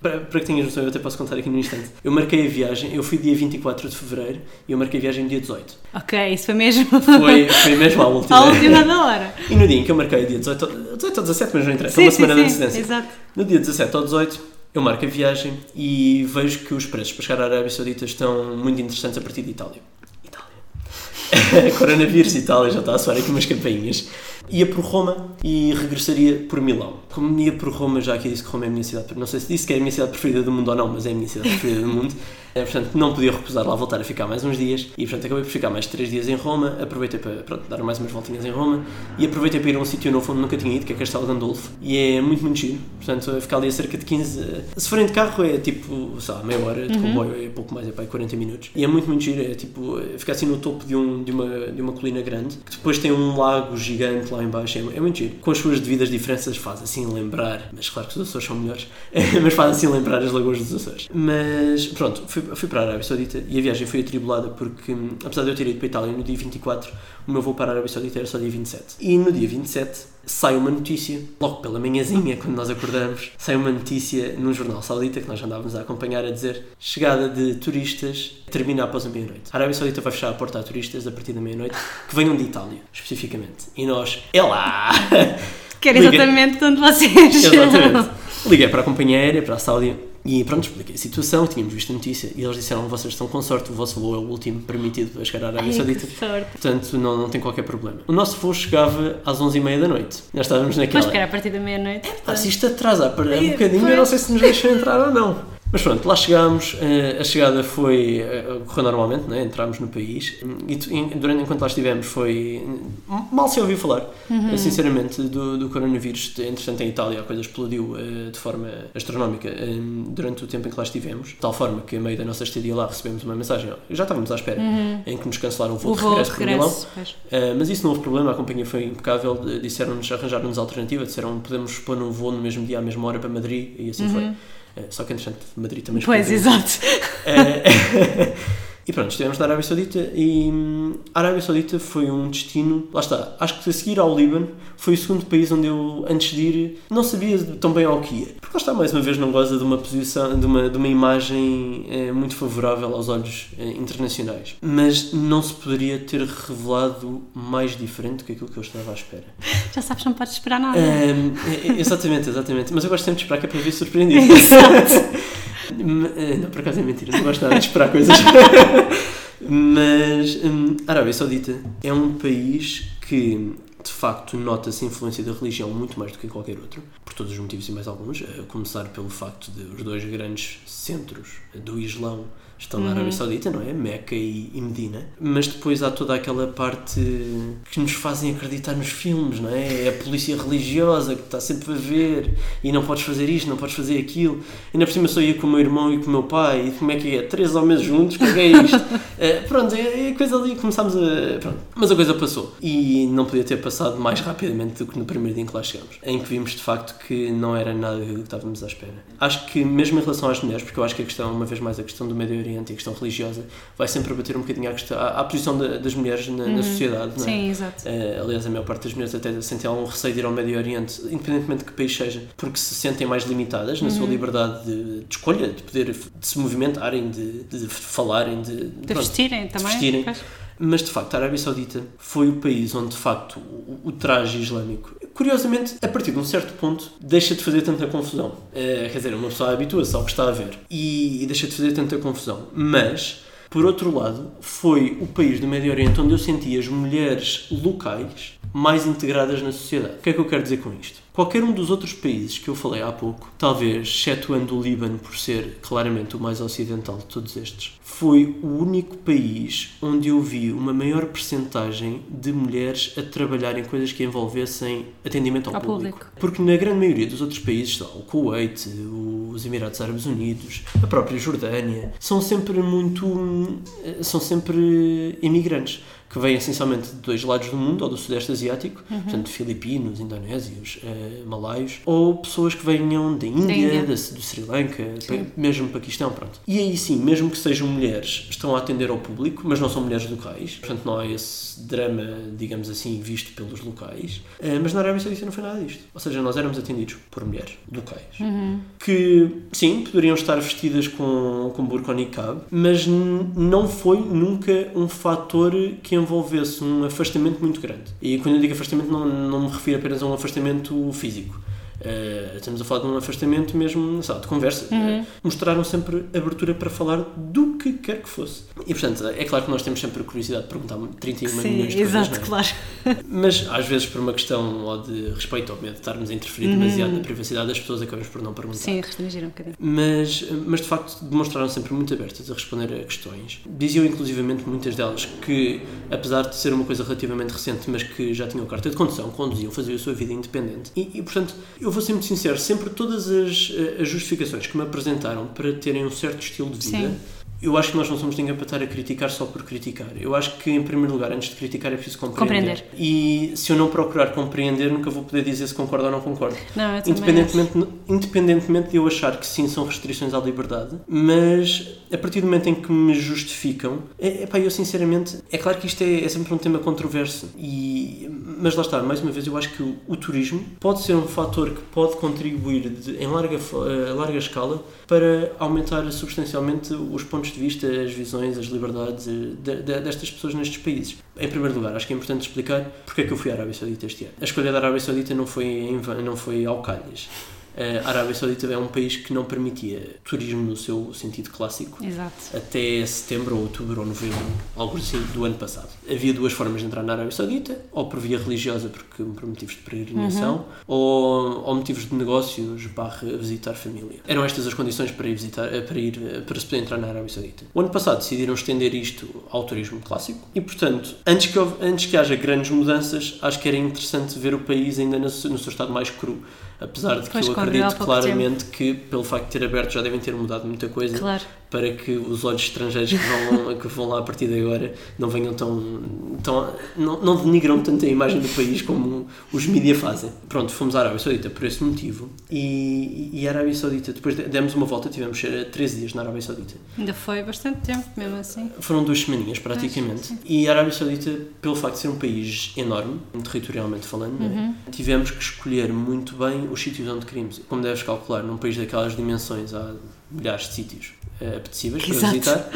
para, para que tenhas noção, eu até posso contar aqui no instante. Eu marquei a viagem, eu fui dia 24 de fevereiro e eu marquei a viagem dia 18. Ok, isso foi mesmo. Foi, foi mesmo à última. à última da hora. E no dia em que eu marquei, dia 18, 18 ou 17, mas não interessa, sim, uma sim, semana sim, de antecedência. Exato. No dia 17 ou 18, eu marco a viagem e vejo que os preços para chegar à Arábia Saudita estão muito interessantes a partir de Itália. Coronavírus, Itália, já está a soar aqui umas campainhas ia por Roma e regressaria por Milão. Como ia por Roma, já aqui disse que Roma é a minha cidade, não sei se disse que é a minha cidade preferida do mundo ou não, mas é a minha cidade preferida do mundo. Eh, portanto, não podia recusar lá voltar a ficar mais uns dias e, portanto, acabei por ficar mais 3 dias em Roma. Aproveitei para pronto, dar mais umas voltinhas em Roma e aproveitei para ir a um sítio novo onde nunca tinha ido, que é Castelo Gandolfo. E é muito, muito giro. Portanto, ficar ali a cerca de 15. eh, Se forem de carro, é tipo, sei lá, meia hora, de comboio é pouco mais, é para aí 40 minutos. E é muito, muito giro. É tipo, eh, ficar assim no topo de, um, de, uma, de uma colina grande, que depois tem um lago gigante lá embaixo. É, é muito giro. Com as suas devidas diferenças, faz assim lembrar. Mas claro que os Açores são melhores. mas faz assim lembrar as lagoas dos Açores. Mas pronto, fui, fui para a Arábia Saudita e a viagem foi atribulada porque, hum, apesar de eu ter ido para a Itália no dia 24, o meu voo para a Arábia Saudita era só dia 27. E no dia 27 sai uma notícia, logo pela manhãzinha, quando nós acordamos, sai uma notícia num jornal saudita que nós andávamos a acompanhar a dizer chegada de turistas termina após a meia-noite. A Arábia Saudita vai fechar a porta a turistas a partir da meia-noite que venham de Itália, especificamente. E nós, é lá! Que era exatamente onde vocês. Exatamente. Liguei para a companhia aérea, para a Sáudia, e pronto, expliquei a situação, tínhamos visto a notícia, e eles disseram, vocês estão com sorte, o vosso voo é o último permitido a chegar à Arábia Ai, Saudita. que sorte. Portanto, não, não tem qualquer problema. O nosso voo chegava às 11h30 da noite. Nós estávamos naquela... Pois, porque era a partir da meia-noite. Ah, se isto atrasa para um bocadinho, eu pois. não sei se nos deixam entrar ou não. Mas pronto, lá chegámos, eh, a chegada foi, eh, correu normalmente, né? entrámos no país e durante, enquanto lá estivemos foi, mal se ouviu falar, Uhum. eh, sinceramente, do, do coronavírus. Entretanto, em Itália a coisa explodiu de forma astronómica eh, durante o tempo em que lá estivemos, de tal forma que a meio da nossa estadia lá recebemos uma mensagem, já estávamos à espera, em que nos cancelaram o voo Uhum. O de voo de regresso para Milão. regresso. mas isso não houve problema, a companhia foi impecável, disseram-nos, arranjaram-nos alternativa, disseram podemos pôr num voo no mesmo dia, à mesma hora para Madrid, e assim foi. Uh, só que, entretanto, Madrid também. Pois, exato. E pronto, estivemos na Arábia Saudita e hum, a Arábia Saudita foi um destino, lá está, acho que a seguir ao Líbano foi o segundo país onde eu, antes de ir, não sabia tão bem ao que ia. Porque lá está, mais uma vez, não goza de uma posição, de uma, de uma imagem eh, muito favorável aos olhos eh, internacionais. Mas não se poderia ter revelado mais diferente do que aquilo que eu estava à espera. Já sabes, não podes esperar nada. Ahm, é- é- exatamente, exatamente. Mas eu gosto sempre de esperar que é para vir surpreendido. Eh, não, por acaso é mentira, não gosto nada de esperar coisas. Mas hum, a Arábia Saudita é um país que de facto nota-se a influência da religião muito mais do que qualquer outro, por todos os motivos e mais alguns, a começar pelo facto de os dois grandes centros do Islão estão na Arábia Saudita, não é? Meca e, e Medina. Mas depois há toda aquela parte que nos fazem acreditar nos filmes, não é? É a polícia religiosa que está sempre a ver e não podes fazer isto, não podes fazer aquilo. Ainda por cima só ia com o meu irmão e com o meu pai e como é que é? Três homens juntos, o que é que é isto? Eh, pronto, é, é coisa ali, começámos a... Pronto. Mas a coisa passou. E não podia ter passado mais rapidamente do que no primeiro dia em que lá chegámos. Em que vimos de facto que não era nada do que estávamos à espera. Acho que mesmo em relação às mulheres, porque eu acho que a questão, uma vez mais, a questão do Médio Oriente e a questão religiosa vai sempre bater um bocadinho à, questão, à, à posição da- das mulheres na, na sociedade, não é? Sim, exato. Eh, aliás, a maior parte das mulheres até sentem algum receio de ir ao Médio Oriente, independentemente de que país seja, porque se sentem mais limitadas na sua liberdade de, de escolha, de poder de se movimentarem, de, de falarem, de, De pronto, vestirem também. vestirem. Mas de facto, a Arábia Saudita foi o país onde de facto o, o traje islâmico, curiosamente, a partir de um certo ponto, deixa de fazer tanta confusão. Eh, quer dizer, uma pessoa habitua-se ao que está a ver e, e deixa de fazer tanta confusão. Mas, por outro lado, foi o país do Médio Oriente onde eu senti as mulheres locais mais integradas na sociedade. O que é que eu quero dizer com isto? Qualquer um dos outros países que eu falei há pouco, talvez excetuando o Líbano por ser claramente o mais ocidental de todos estes, foi o único país onde eu vi uma maior percentagem de mulheres a trabalhar em coisas que envolvessem atendimento ao, Ao público. público. Porque na grande maioria dos outros países, o Kuwait, os Emirados Árabes Unidos, a própria Jordânia, são sempre muito. hum, são sempre imigrantes que vêm essencialmente de dois lados do mundo, ou do Sudeste Asiático, Uhum. portanto, filipinos, indonésios, eh, malaios, ou pessoas que venham da Índia, Índia. da- do Sri Lanka, pa- mesmo Paquistão, pronto. E aí sim, mesmo que sejam mulheres, estão a atender ao público, mas não são mulheres locais, portanto não há esse drama, digamos assim, visto pelos locais. Eh, mas na Arábia Saudita não foi nada disto. Ou seja, nós éramos atendidos por mulheres locais, que sim, poderiam estar vestidas com, com burka ou niqab, mas não foi nunca um fator que envolvesse um afastamento muito grande. E quando eu digo afastamento, não, não me refiro apenas a um afastamento físico. Uh, estamos a falar de um afastamento mesmo, sabe, de conversa. Uhum. Uh, mostraram sempre abertura para falar do que quer que fosse. E, portanto, é claro que nós temos sempre a curiosidade de perguntar 31 Sim, milhões de exato, coisas, é? claro. Mas, às vezes, por uma questão ou de respeito ou medo de estarmos a interferir Uhum. demasiado na privacidade das pessoas, acabamos por não perguntar. Sim, restringir um bocadinho. Mas, mas de facto demonstraram sempre muito abertas a responder a questões. Diziam inclusivamente muitas delas que, apesar de ser uma coisa relativamente recente, mas que já tinham carta de condução, conduziam, faziam a sua vida independente. E, e, portanto, eu vou ser muito sincero, sempre todas as, eh, as justificações que me apresentaram para terem um certo estilo de vida. Sim. Eu acho que nós não somos ninguém para estar a criticar só por criticar. Eu acho que, em primeiro lugar, antes de criticar, é preciso compreender. Compreender. E se eu não procurar compreender, nunca vou poder dizer se concordo ou não concordo. Não, eu Independentemente, independentemente de eu achar que sim, são restrições à liberdade, mas a partir do momento em que me justificam, é, epá, eu sinceramente, é claro que isto é, é sempre um tema controverso, e, mas lá está, mais uma vez, eu acho que o, o turismo pode ser um fator que pode contribuir de- em larga, a larga escala para aumentar substancialmente os pontos de vista, as visões, as liberdades eh, de- de- destas pessoas nestes países. Em primeiro lugar, acho que é importante explicar porque é que eu fui à Arábia Saudita este ano. A escolha da Arábia Saudita não foi, em não foi ao calhas. A Arábia Saudita é um país que não permitia turismo no seu sentido clássico Exato. até setembro, ou outubro ou novembro, algo assim, do ano passado. Havia duas formas de entrar na Arábia Saudita, ou por via religiosa, porque por motivos de peregrinação, ou, ou motivos de negócios, barra visitar família. Eram estas as condições para ir, visitar, para, ir para se poder entrar na Arábia Saudita. O ano passado decidiram estender isto ao turismo clássico e, portanto, antes que, antes que haja grandes mudanças, acho que era interessante ver o país ainda no, seu- no seu estado mais cru. Apesar de que Pois, eu acredito claramente que, pelo facto de ter aberto, já devem ter mudado muita coisa Claro. para que os olhos estrangeiros que vão, que vão lá a partir de agora não venham tão. tão não, não denigram tanto a imagem do país como os mídia fazem. Pronto, fomos à Arábia Saudita por esse motivo e, e a Arábia Saudita, depois de- demos uma volta, tivemos eh, 13 dias na Arábia Saudita. Ainda foi bastante tempo, mesmo assim. Foram duas semaninhas praticamente. E a Arábia Saudita, pelo facto de ser um país enorme, territorialmente falando, né, tivemos que escolher muito bem os sítios onde queríamos. Como deves calcular, num país daquelas dimensões há milhares de sítios eh, apetecíveis para Exato. visitar,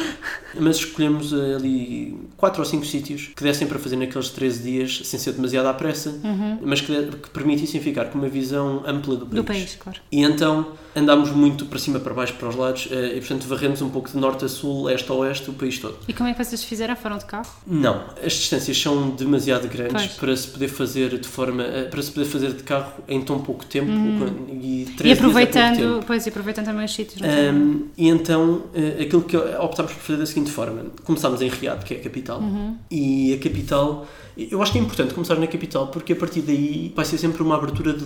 mas escolhemos eh, ali quatro ou cinco sítios que dessem para fazer naqueles 13 dias sem ser demasiado à pressa, mas que, que permitissem ficar com uma visão ampla do país. Do país, claro. E então andámos muito para cima, para baixo, para os lados, eh, e portanto varremos um pouco de norte a sul, este a oeste, o país todo. E como é que vocês fizeram? Foram de carro? Não, as distâncias são demasiado grandes Pois. para se poder fazer de forma para se poder fazer de carro em tão pouco tempo e, três Uhum. E dias é pouco aproveitando, tempo. pois, e aproveitando também os sítios. não é? Um, e então eh, aquilo que optámos por fazer da seguinte forma: começámos em Riad, que é a capital, Uhum. e a capital. Eu acho que é importante começar na capital porque a partir daí vai ser sempre uma abertura de,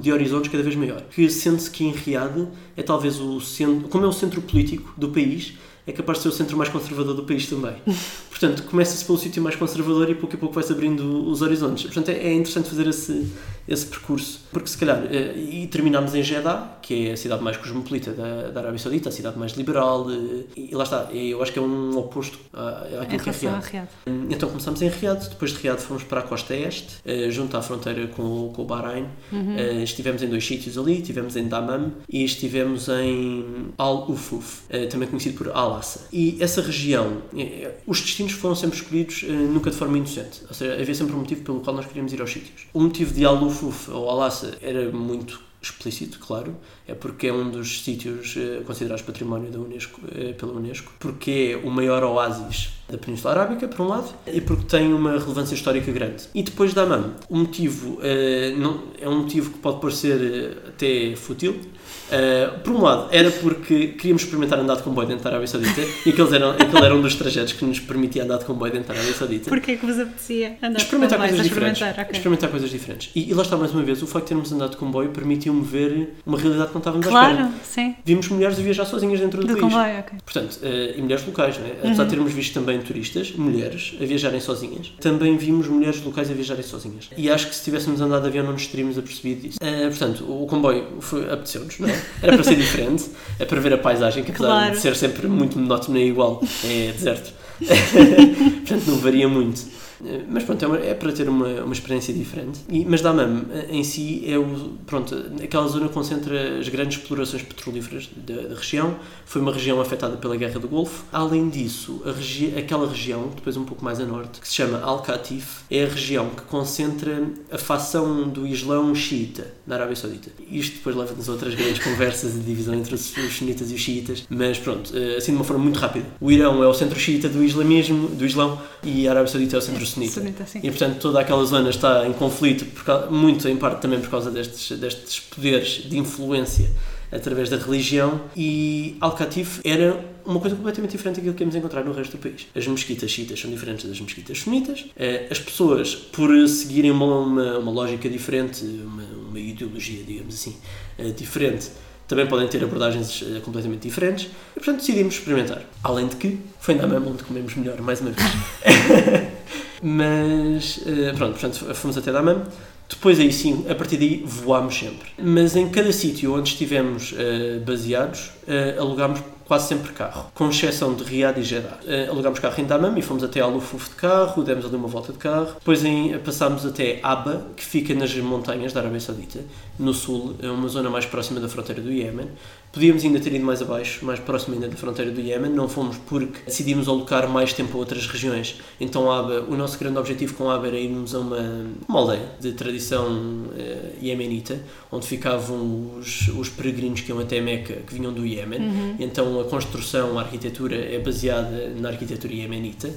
de horizontes cada vez maior. Que sente-se que em Riad é talvez o centro, como é o centro político do país, é capaz de ser o centro mais conservador do país também. Portanto, começa-se pelo sítio mais conservador e pouco a pouco vai-se abrindo os horizontes. Portanto, é, é interessante fazer esse, esse percurso. Porque se calhar, eh, e terminámos em Jeddah, que é a cidade mais cosmopolita da, da Arábia Saudita, a cidade mais liberal, eh, e lá está, eu acho que é um oposto à- àquilo que é Riad. Riad. Então começámos em Riad, depois de Riad fomos para a costa este, eh, junto à fronteira com, o- com o Bahrein. Eh, estivemos em dois sítios ali, estivemos em Dammam e estivemos em Al-Ufuf, também conhecido por Al-Assa. E essa região, os destinos foram sempre escolhidos eh, nunca de forma inocente, ou seja, havia sempre um motivo pelo qual nós queríamos ir aos sítios. O motivo de Al-Ufuf ou Al-Assa era muito explícito, claro, é porque é um dos sítios eh, considerados património da Unesco, eh, pela Unesco, porque é o maior oásis da Península Arábica, por um lado, e porque tem uma relevância histórica grande. E depois da Amman, o motivo é um motivo que pode parecer até fútil. Eh, por um lado, era porque queríamos experimentar andar de comboio dentro da Arábia Saudita e aqueles eram, aquele era um dos trajetos que nos permitia andar de comboio dentro da Arábia Saudita. Porquê que vos apetecia andar Experimentar de comboio? coisas diferentes. experimentar, ok. Experimentar coisas diferentes. E, e lá está mais uma vez, o facto de termos andado de comboio permitiu-me ver uma realidade que não estávamos à espera. Claro, sim. Vimos mulheres a viajar sozinhas dentro do, Do país. comboio, ok. Portanto, eh, e mulheres locais, não é? apesar de termos visto também turistas, mulheres, a viajarem sozinhas, também vimos mulheres locais a viajarem sozinhas. E acho que se tivéssemos andado de avião não nos teríamos apercebido disso. Eh, portanto, o comboio apeteceu-nos, não é? Era para ser diferente, é para ver a paisagem, que apesar Claro. de ser sempre muito monótona e igual, é deserto. portanto, não varia muito. Mas pronto, é, uma- é para ter uma, uma experiência diferente. E, mas Dammam eh, em si é o, pronto, aquela zona concentra as grandes explorações petrolíferas da, da região. Foi uma região afetada pela Guerra do Golfo. Além disso, regi aquela região, depois um pouco mais a norte, que se chama Al-Qatif, é a região que concentra a facção do Islão xiita na Arábia Saudita. Isto depois leva-nos a outras grandes conversas de divisão entre os os sunitas e os xiitas, mas pronto, eh, assim de uma forma muito rápida. O Irão é o centro xiita do islamismo, do Islão, e a Arábia Saudita é o centro sunita. Sunita. E portanto toda aquela zona está em conflito, por muito em parte também por causa destes, destes poderes de influência através da religião e Al-Qatif era uma coisa completamente diferente daquilo que íamos encontrar no resto do país. As mesquitas xiitas são diferentes das mesquitas sunitas. Eh, As pessoas, por seguirem uma, uma, uma lógica diferente, uma, uma ideologia, digamos assim, eh, diferente, também podem ter abordagens eh, completamente diferentes e, portanto, decidimos experimentar. Além de que foi na mesma onde comemos melhor, mais uma vez. Mas, eh, pronto, portanto, fomos até Dammam. Depois aí sim, a partir daí voámos sempre. Mas em cada sítio onde estivemos eh, baseados, eh, alugámos quase sempre carro, com exceção de Riad e Jeddah. Eh, alugámos carro em Dammam e fomos até ao Lufuf de carro, demos ali uma volta de carro. Depois em, passámos até Aba, que fica nas montanhas da Arábia Saudita, no sul, é uma zona mais próxima da fronteira do Iémen. Podíamos ainda ter ido mais abaixo, mais próximo ainda da fronteira do Iémen, não fomos porque decidimos alocar mais tempo a outras regiões. Então, Aba, o nosso grande objetivo com Aba era irmos a uma, uma aldeia de tradição eh, iemenita, onde ficavam os, os peregrinos que iam até Meca, que vinham do Iémen. Então, a construção, a arquitetura é baseada na arquitetura iemenita.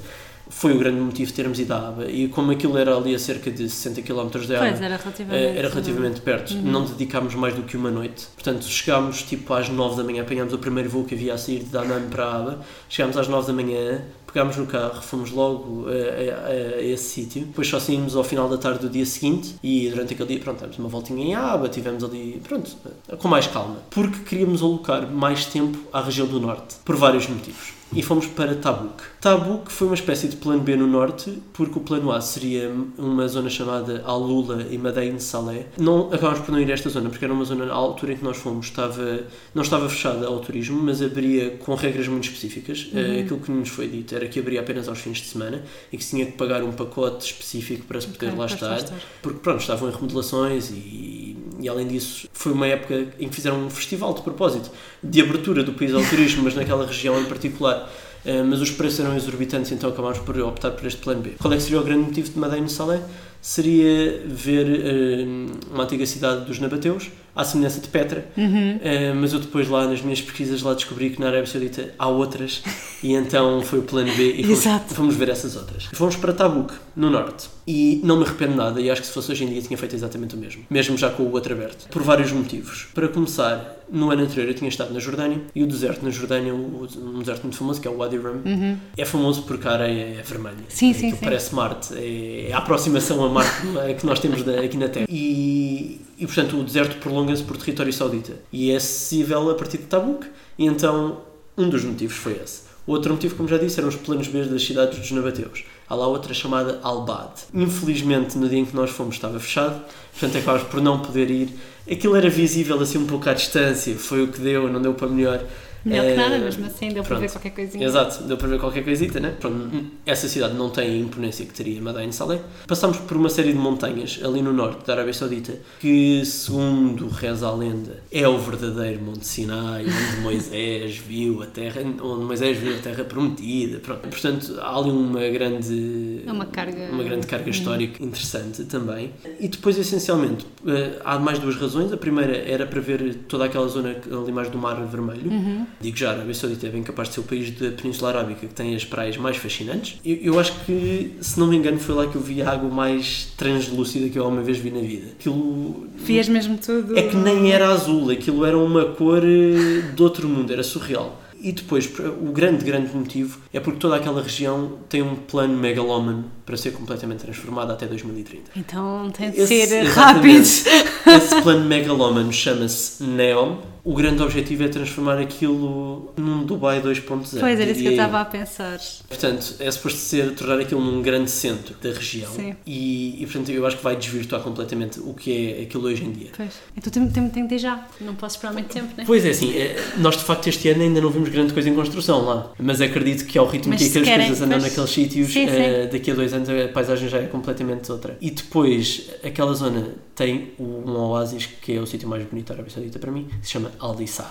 Foi o grande motivo de termos ido a Aba. E como aquilo era ali a cerca de 60 km de Aba, era relativamente. eh, Era relativamente perto, não dedicámos mais do que uma noite. Portanto, chegámos tipo às 9 da manhã, apanhámos o primeiro voo que havia a sair de Dammam para Aba. Chegámos às 9 da manhã, pegámos no carro, fomos logo a, a- a esse sítio. Depois só saímos ao final da tarde do dia seguinte e durante aquele dia, pronto, demos uma voltinha em Aba, tivemos ali, pronto, com mais calma. Porque queríamos alocar mais tempo à região do norte, por vários motivos. E fomos para Tabuk. Tabuk foi uma espécie de plano B no norte, porque o plano A seria uma zona chamada Alula e Madain Saleh. Não acabámos por não ir a esta zona, porque era uma zona, à altura em que nós fomos, estava, não estava fechada ao turismo, mas abria com regras muito específicas. Eh, aquilo que nos foi dito era que abria apenas aos fins de semana e que se tinha que pagar um pacote específico para se poder Ok, lá estar, estar. porque pronto, estavam em remodelações e, e além disso foi uma época em que fizeram um festival de propósito de abertura do país ao turismo, mas naquela região em particular. Uh, mas os preços eram exorbitantes, então acabámos por optar por este plano B. Qual é que seria o grande motivo de Madeira Salé? Seria ver uh, uma antiga cidade dos Nabateus, à semelhança de Petra, Uhum. Uh, mas eu depois lá nas minhas pesquisas lá descobri que na Arábia Saudita há outras e então foi o plano B e fomos, fomos ver essas outras. Fomos para Tabuk, no norte, e não me arrependo nada e acho que se fosse hoje em dia tinha feito exatamente o mesmo, mesmo já com o outro aberto, por vários motivos. Para começar, no ano anterior eu tinha estado na Jordânia e o deserto na Jordânia, um deserto muito famoso que é o Wadi Rum, é famoso porque a areia é vermelha. Uhum. Sim, É sim, sim. Parece Marte, é, é a aproximação a Marte que nós temos da- aqui na Terra. E, e portanto o deserto prolonga-se por território saudita e é acessível a partir de Tabuk. E então um dos motivos foi esse. O outro motivo, como já disse, eram os planos B das cidades dos Nabateus. Há lá outra chamada Al-Bad. Infelizmente, no dia em que nós fomos, estava fechado, portanto, acabámos por não poder ir. Aquilo era visível assim um pouco à distância, foi o que deu, não deu para melhor. Melhor que Eh, nada, mesmo assim, deu para ver qualquer coisinha. Exato, deu para ver qualquer coisita, né? Pronto, essa cidade não tem a imponência que teria Madain Saleh. Passámos por uma série de montanhas ali no norte da Arábia Saudita que, segundo reza a lenda, é o verdadeiro Monte Sinai, onde Moisés viu a terra, onde Moisés viu a terra prometida. Pronto. Portanto, há ali uma grande É uma carga. uma grande carga histórica interessante também. E depois, essencialmente, eh, há mais duas razões. A primeira era para ver toda aquela zona ali mais do Mar Vermelho. Uhum. Digo já, a Arábia Saudita é bem capaz de ser o país da Península Arábica que tem as praias mais fascinantes. Eu, eu acho que, se não me engano, foi lá que eu vi a água mais translúcida que eu alguma vez vi na vida. Aquilo. Vias mesmo tudo. É que nem era azul, aquilo era uma cor eh, de outro mundo, era surreal. E depois, o grande, grande motivo é porque toda aquela região tem um plano megalómano para ser completamente transformada até 2030. Então tem de Esse- ser rápido. Esse plano megalómano chama-se NEOM, o grande objetivo é transformar aquilo num Dubai 2.0. Pois, era isso que eu estava a pensar. Portanto, é suposto ser tornar aquilo num grande centro da região. Sim. E, e, portanto, eu acho que vai desvirtuar completamente o que é aquilo hoje em dia. Pois. Então tenho, tenho de ir já. Não posso esperar muito tempo, né? Pois é, assim, nós de facto este ano ainda não vimos grande coisa em construção lá, mas acredito que ao ritmo Mas que aquelas querem, coisas andam naqueles sítios, Sim, eh, daqui a dois anos a paisagem já é completamente outra. E depois, aquela zona tem um oásis que é o sítio mais bonito da Arábia Saudita para mim, que se chama Al Dissa.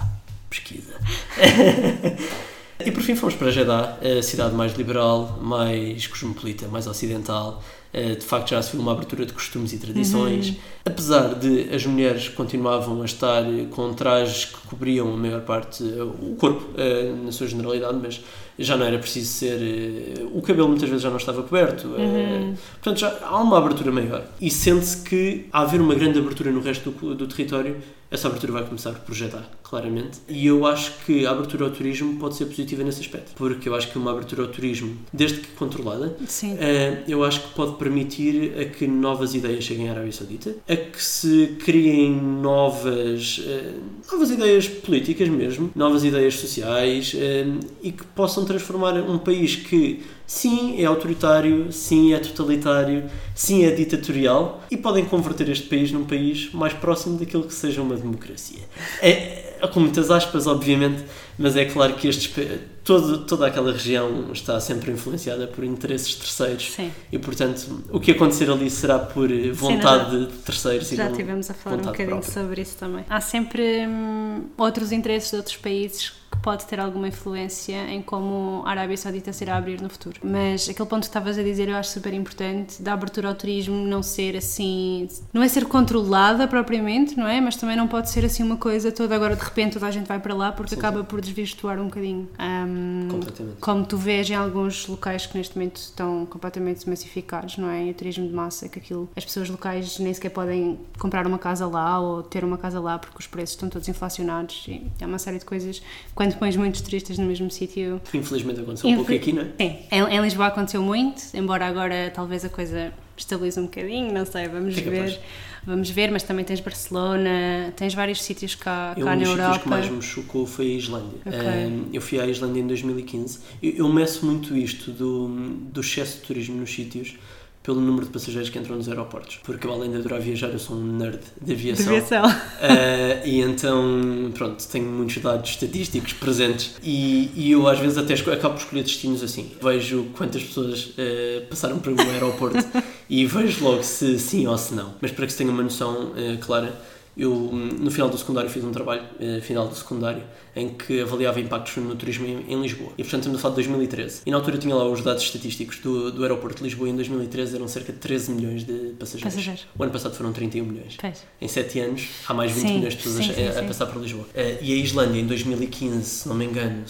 Pesquisa. E por fim fomos para Jeddah, a cidade mais liberal, mais cosmopolita, mais ocidental. Eh, De facto já se viu uma abertura de costumes e tradições. Apesar de as mulheres continuavam a estar com trajes que cobriam a maior parte, eh, o corpo eh, na sua generalidade, mas já não era preciso ser... O cabelo muitas vezes já não estava coberto. eh, Portanto, já há uma abertura maior. E sente-se que, a haver uma grande abertura no resto do, do território, essa abertura vai começar por Jeddah, claramente. E eu acho que a abertura ao turismo pode ser positiva nesse aspecto. Porque eu acho que uma abertura ao turismo, desde que controlada, eh, eu acho que pode permitir a que novas ideias cheguem à Arábia Saudita, a que se criem novas, eh, novas ideias políticas mesmo, novas ideias sociais eh, e que possam transformar um país que sim é autoritário, sim é totalitário, sim é ditatorial e podem converter este país num país mais próximo daquilo que seja uma democracia. É, é com muitas aspas, obviamente, mas é claro que estes, todo, toda aquela região está sempre influenciada por interesses terceiros Sim. e, portanto, o que acontecer ali será por vontade de terceiros Já não estivemos a falar um bocadinho própria. sobre isso também. Há sempre hum, outros interesses de outros países pode ter alguma influência em como a Arábia Saudita se irá abrir no futuro. Mas aquele ponto que estavas a dizer eu acho super importante, da abertura ao turismo não ser assim, não é ser controlada propriamente, não é? Mas também não pode ser assim uma coisa toda agora de repente toda a gente vai para lá porque Sim, acaba por desvirtuar um bocadinho. Hum, Completamente. como tu vês em alguns locais que neste momento estão completamente massificados, não é? E o turismo de massa, que aquilo, as pessoas locais nem sequer podem comprar uma casa lá ou ter uma casa lá porque os preços estão todos inflacionados e há uma série de coisas. Quando pões muitos turistas no mesmo sítio. Infelizmente aconteceu um pouco Infel- aqui, não é? Sim, em, em Lisboa aconteceu muito, embora agora talvez a coisa estabilize um bocadinho, não sei, vamos É ver. Vamos ver, mas também tens Barcelona, tens vários sítios cá, Eu, cá um na dos sítios Europa. que mais me chocou foi a Islândia. Ok. Um, eu fui à Islândia em 2015. Eu, eu meço muito isto do, do excesso de turismo nos sítios pelo número de passageiros que entram nos aeroportos. Porque eu, além de adorar viajar, eu sou um nerd de aviação. Deviação. Uh, e então, pronto, tenho muitos dados estatísticos presentes e, e eu às vezes até acabo por escolher destinos assim. Vejo quantas pessoas uh, passaram por um aeroporto e vejo logo se sim ou se não. Mas para que se tenha uma noção uh, clara, eu no final do secundário fiz um trabalho, uh, final do secundário, em que avaliava impactos no turismo em, em Lisboa. E portanto estamos a falar de 2013. E na altura tinha lá os dados estatísticos do, do aeroporto de Lisboa e em 2013 eram cerca de 13 milhões de passageiros. O ano passado foram 31 milhões Pois. em 7 anos há mais de 20 Sim, milhões de pessoas sim, a, sim, a sim. passar por Lisboa. Eh, e a Islândia em 2015, se não me engano,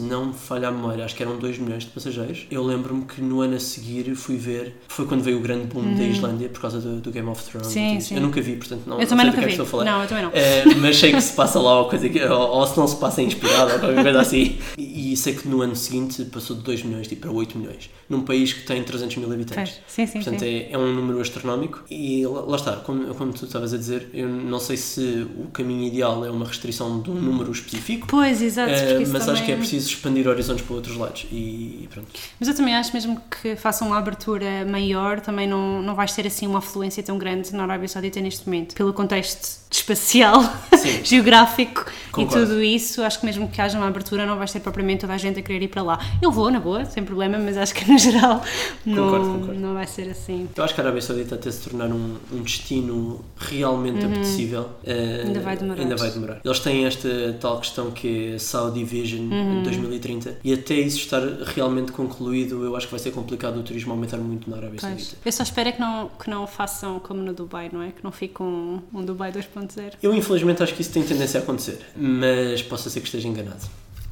se não me falha a memória, acho que eram 2 milhões de passageiros. Eu lembro-me que no ano a seguir fui ver, foi quando veio o grande boom da Islândia por causa do, do Game of Thrones. Sim, sim. Eu nunca vi, portanto não, Eu não também sei do nunca que é vi. que estou a falar. Não, eu também não. Eh, mas sei que se passa lá ou, coisa que, ou, ou se não se passa inspirado ou qualquer coisa assim. E, e sei que no ano seguinte passou de 2 milhões tipo, para 8 milhões, num país que tem 300 mil habitantes. Sim, sim, Portanto, sim. é, é um número astronómico e lá, lá está, como, como tu estavas a dizer, eu não sei se o caminho ideal é uma restrição de um número específico, Pois, exato. isso mas acho que é preciso expandir horizontes para outros lados e pronto. Mas eu também acho mesmo que façam uma abertura maior, também não, não vais ter assim uma afluência tão grande na Arábia Saudita neste momento. Pelo contexto espacial, geográfico Concordo. e tudo isso, acho que mesmo que haja uma abertura não vais ter propriamente toda a gente a querer ir para lá. Eu vou, na boa, sem problema, mas acho que no geral não, Concordo, concordo. não vai ser assim. Eu acho que a Arábia Saudita até se tornar um, um destino realmente apetecível eh, Uhum. Ainda vai demorar. ainda vai demorar. Eles têm esta tal questão que é Saudi Vision Uhum. em 2030 e até isso estar realmente concluído, eu acho que vai ser complicado o turismo aumentar muito na Arábia Pois. Saudita. Eu só espero é que não, que não façam como no Dubai, não é? Que não fique um, um Dubai 2.0. Eu infelizmente acho que isso tem tendência a acontecer, mas possa ser que esteja enganado,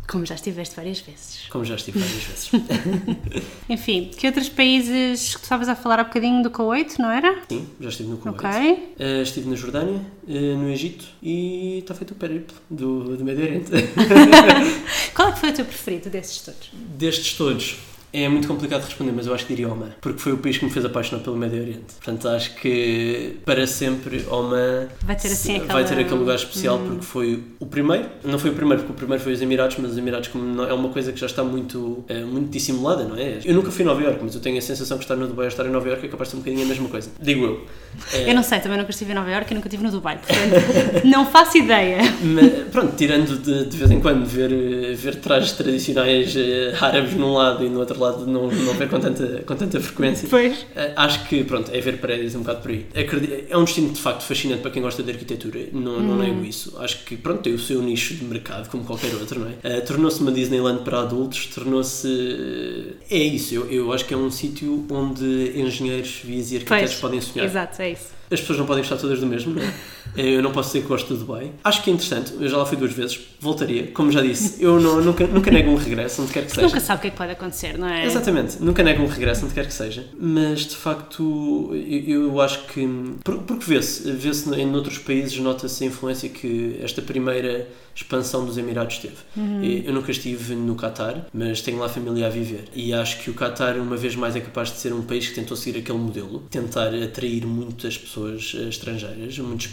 Como já estiveste várias vezes. como já estive várias vezes. Enfim, que outros países que estavas a falar há bocadinho do Kuwait, não era? Sim, já estive no Kuwait. Ok. Eh, estive na Jordânia, eh, no Egito e está feito o périplo do, do Oriente. Qual é que foi o teu preferido desses todos? Destes todos, É muito complicado de responder, mas eu acho que diria Oman, porque foi o país que me fez apaixonar pelo Médio Oriente. Portanto, acho que para sempre Oman Vai ter assim aquela- vai ter aquele lugar especial Hum. porque foi o primeiro. Não foi o primeiro, porque o primeiro foi os Emirados, mas os Emirados como é uma coisa que já está muito, é, muito dissimulada, não é? Eu nunca fui a Nova Iorque, mas eu tenho a sensação que estar no Dubai ou estar em Nova Iorque é capaz de ser um bocadinho a mesma coisa. Digo eu. É, Eu não sei, também nunca estive em Nova Iorque e nunca estive no Dubai, portanto, não faço ideia. Mas, pronto, tirando de, de vez em quando ver, eh, ver trajes tradicionais eh, árabes num lado e no outro lado não, não ver com tanta, com tanta frequência, Pois. eh, acho que pronto, é ver prédios um bocado por aí. É um destino de facto fascinante para quem gosta de arquitetura, não, não nego isso. Acho que pronto, tem o seu nicho de mercado, como qualquer outro, não é? Eh, Tornou-se uma Disneyland para adultos, tornou-se. É isso, eu, eu acho que é um sítio onde engenheiros, vias e arquitetos Pois, podem sonhar. Exato, é isso. As pessoas não podem gostar todas do mesmo, não é? Eu não posso dizer que gosto do Dubai. Acho que é interessante, eu já lá fui duas vezes, voltaria. Como já disse, eu não- nunca, nunca nego um regresso, onde quer que seja. Nunca sabe o que é que pode acontecer, não é? Exatamente, nunca nego um regresso, onde quer que seja. Mas de facto, eu, eu acho que. por- Porque vê-se, vê-se em outros países, nota-se a influência que esta primeira expansão dos Emirados teve. Uhum. Eu nunca estive no Qatar, mas tenho lá família a viver. E acho que o Qatar, uma vez mais, é capaz de ser um país que tentou seguir aquele modelo, tentar atrair muitas pessoas eh, estrangeiras, muitos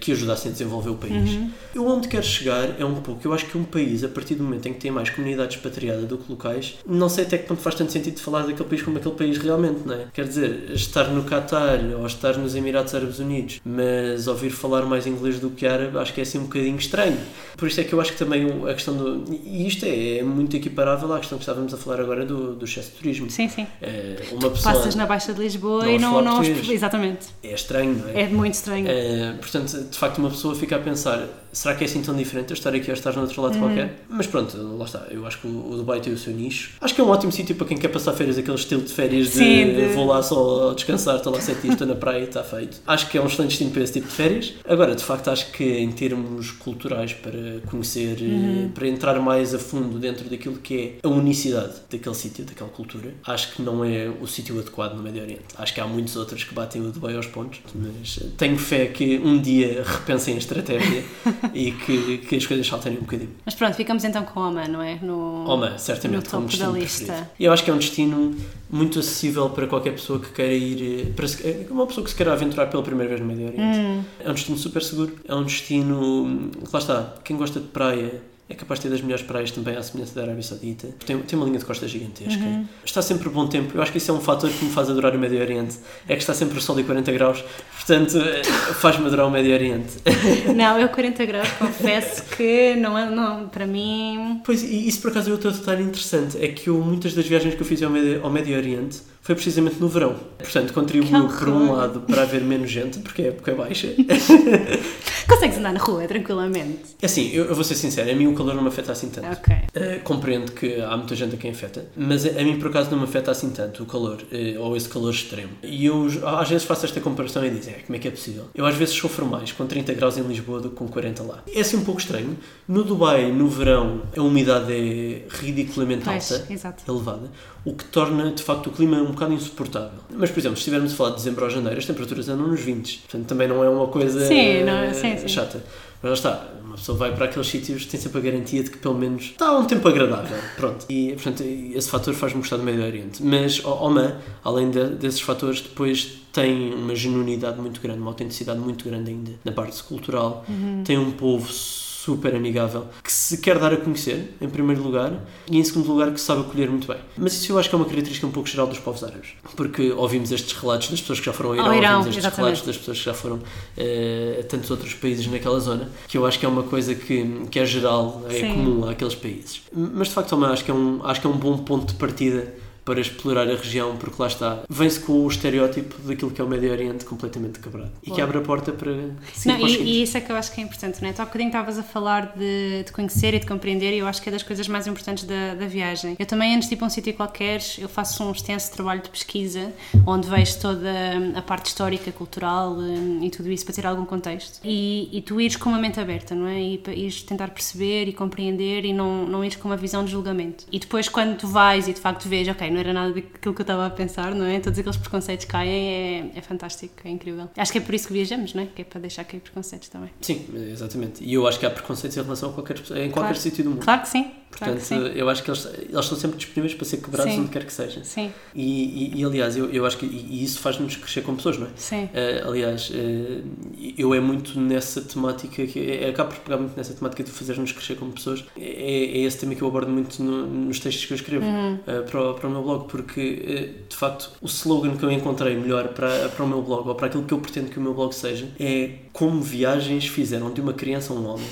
que ajudassem a desenvolver o país. Uhum. Eu onde quero chegar é um pouco. Eu acho que um país, a partir do momento em que tem mais comunidade expatriada do que locais, não sei até que ponto faz tanto sentido falar daquele país como aquele país realmente, não é? Quer dizer, estar no Qatar ou estar nos Emirados Árabes Unidos, mas ouvir falar mais inglês do que árabe, acho que é assim um bocadinho estranho. Por isso é que eu acho que também a questão do. E isto é, é muito equiparável à questão que estávamos a falar agora do, do excesso de turismo. Sim, sim. É, uma pessoa. Passas na Baixa de Lisboa não e não. não exatamente. É estranho, não é? É muito estranho. Eh, portanto, de facto, uma pessoa fica a pensar: será que é assim tão diferente eu estar aqui ou estar no outro lado Uhum. qualquer? Mas pronto, lá está. Eu acho que o o Dubai tem o seu nicho. Acho que é um ótimo sítio para quem quer passar férias, aquele estilo de férias de, Sim, de- vou lá só descansar, estou lá sete dias, estou na praia e está feito. Acho que é um excelente destino para esse tipo de férias. Agora, de facto, acho que em termos culturais, para conhecer, eh, Uhum. para entrar mais a fundo dentro daquilo que é a unicidade daquele sítio, daquela cultura, acho que não é o sítio adequado no Médio Oriente. Acho que há muitos outros que batem o Dubai aos pontos, mas tenho fé que um dia repensem a estratégia e que, que as coisas saltarem um bocadinho. Mas pronto, ficamos então com Oman, não é? No, Oman, certamente, no como da destino lista. preferido. E eu acho que é um destino muito acessível para qualquer pessoa que queira ir, para eh, uma pessoa que se queira aventurar pela primeira vez no Médio Oriente. Hum. É um destino super seguro, é um destino, hum, lá está, quem gosta de praia é capaz de ter das melhores praias também à semelhança da Arábia Saudita. Tem, tem uma linha de costa gigantesca. Uhum. Está sempre bom tempo. Eu acho que isso é um fator que me faz adorar o Médio Oriente. É que está sempre o sol de 40 graus. Portanto, eh, faz-me adorar o Médio Oriente. Não, eu 40 graus, confesso que não é, não, para mim. Pois, e isso por acaso é outro detalhe interessante. É que eu, muitas das viagens que eu fiz ao Médio, ao Médio Oriente foi precisamente no verão. Portanto, contribuiu por um lado para haver menos gente, porque é época baixa. Consegues andar na rua tranquilamente. É assim, eu, eu vou ser sincero, a mim o calor não me afeta assim tanto. Ok. Uh, compreendo que há muita gente a quem afeta, mas a, a mim por acaso não me afeta assim tanto o calor, uh, ou esse calor extremo. E eu às vezes faço esta comparação e digo, é, como é que é possível? Eu às vezes sofro mais com 30 graus em Lisboa do que com 40 lá. É assim um pouco estranho. No Dubai, no verão, a umidade é ridiculamente Pois, alta, exato. elevada, o que torna de facto o clima um bocado insuportável. Mas, por exemplo, se estivermos a falar de dezembro ou janeiro, as temperaturas andam nos 20, portanto também não é uma coisa Sim, não é- sim, sim. chata. Mas lá está, uma pessoa vai para aqueles sítios tem sempre a garantia de que pelo menos está um tempo agradável. Pronto. E portanto, esse fator faz-me gostar do Médio Oriente. Mas Oman, além de- desses fatores, depois tem uma genuinidade muito grande, uma autenticidade muito grande ainda na parte cultural. Uhum. Tem um povo super amigável que se quer dar a conhecer, em primeiro lugar, e em segundo lugar que se sabe acolher muito bem. Mas isso eu acho que é uma característica um pouco geral dos povos árabes, porque ouvimos estes relatos das pessoas que já foram ao Irão, Ao Irão, ouvimos estes exatamente. relatos das pessoas que já foram eh, a tantos outros países naquela zona, que eu acho que é uma coisa que, que é geral, é Sim. comum àqueles países. Mas de facto também acho que é um, acho que é um bom ponto de partida para explorar a região, porque lá está, vem-se com o estereótipo daquilo que é o Médio Oriente completamente quebrado e que Boa. abre a porta para Não, para e, e isso é que eu acho que é importante, não é? Tu há bocadinho estavas a falar de, de conhecer e de compreender e eu acho que é das coisas mais importantes da, da viagem. Eu também, antes de ir para um sítio qualquer, eu faço um extenso trabalho de pesquisa onde vejo toda a parte histórica, cultural hum, e tudo isso para ter algum contexto. E, e tu ires com uma mente aberta, não é? E ires tentar perceber e compreender e não, não ires com uma visão de julgamento. E depois, quando tu vais e de facto vês, ok, não era nada daquilo que eu estava a pensar, não é? Todos aqueles preconceitos caem, é, é fantástico, é incrível. Acho que é por isso que viajamos, não é? Que é para deixar cair preconceitos também. Sim, exatamente. E eu acho que há preconceitos em relação a qualquer em qualquer Claro. sítio do mundo. Claro que sim. Portanto, claro eu acho que eles, eles estão sempre disponíveis para ser quebrados Sim. onde quer que seja. Sim, E, e, e, aliás, eu, eu acho que e, isso faz-nos crescer como pessoas, não é? sim. Eh, aliás, eh, eu é muito nessa temática, que é, acabo por pegar muito nessa temática de fazer-nos crescer como pessoas. É, é esse tema que eu abordo muito no- nos textos que eu escrevo Uhum. eh, para, o, para o meu blog, porque de facto o slogan que eu encontrei melhor para, para o meu blog ou para aquilo que eu pretendo que o meu blog seja é como viagens fizeram de uma criança um homem.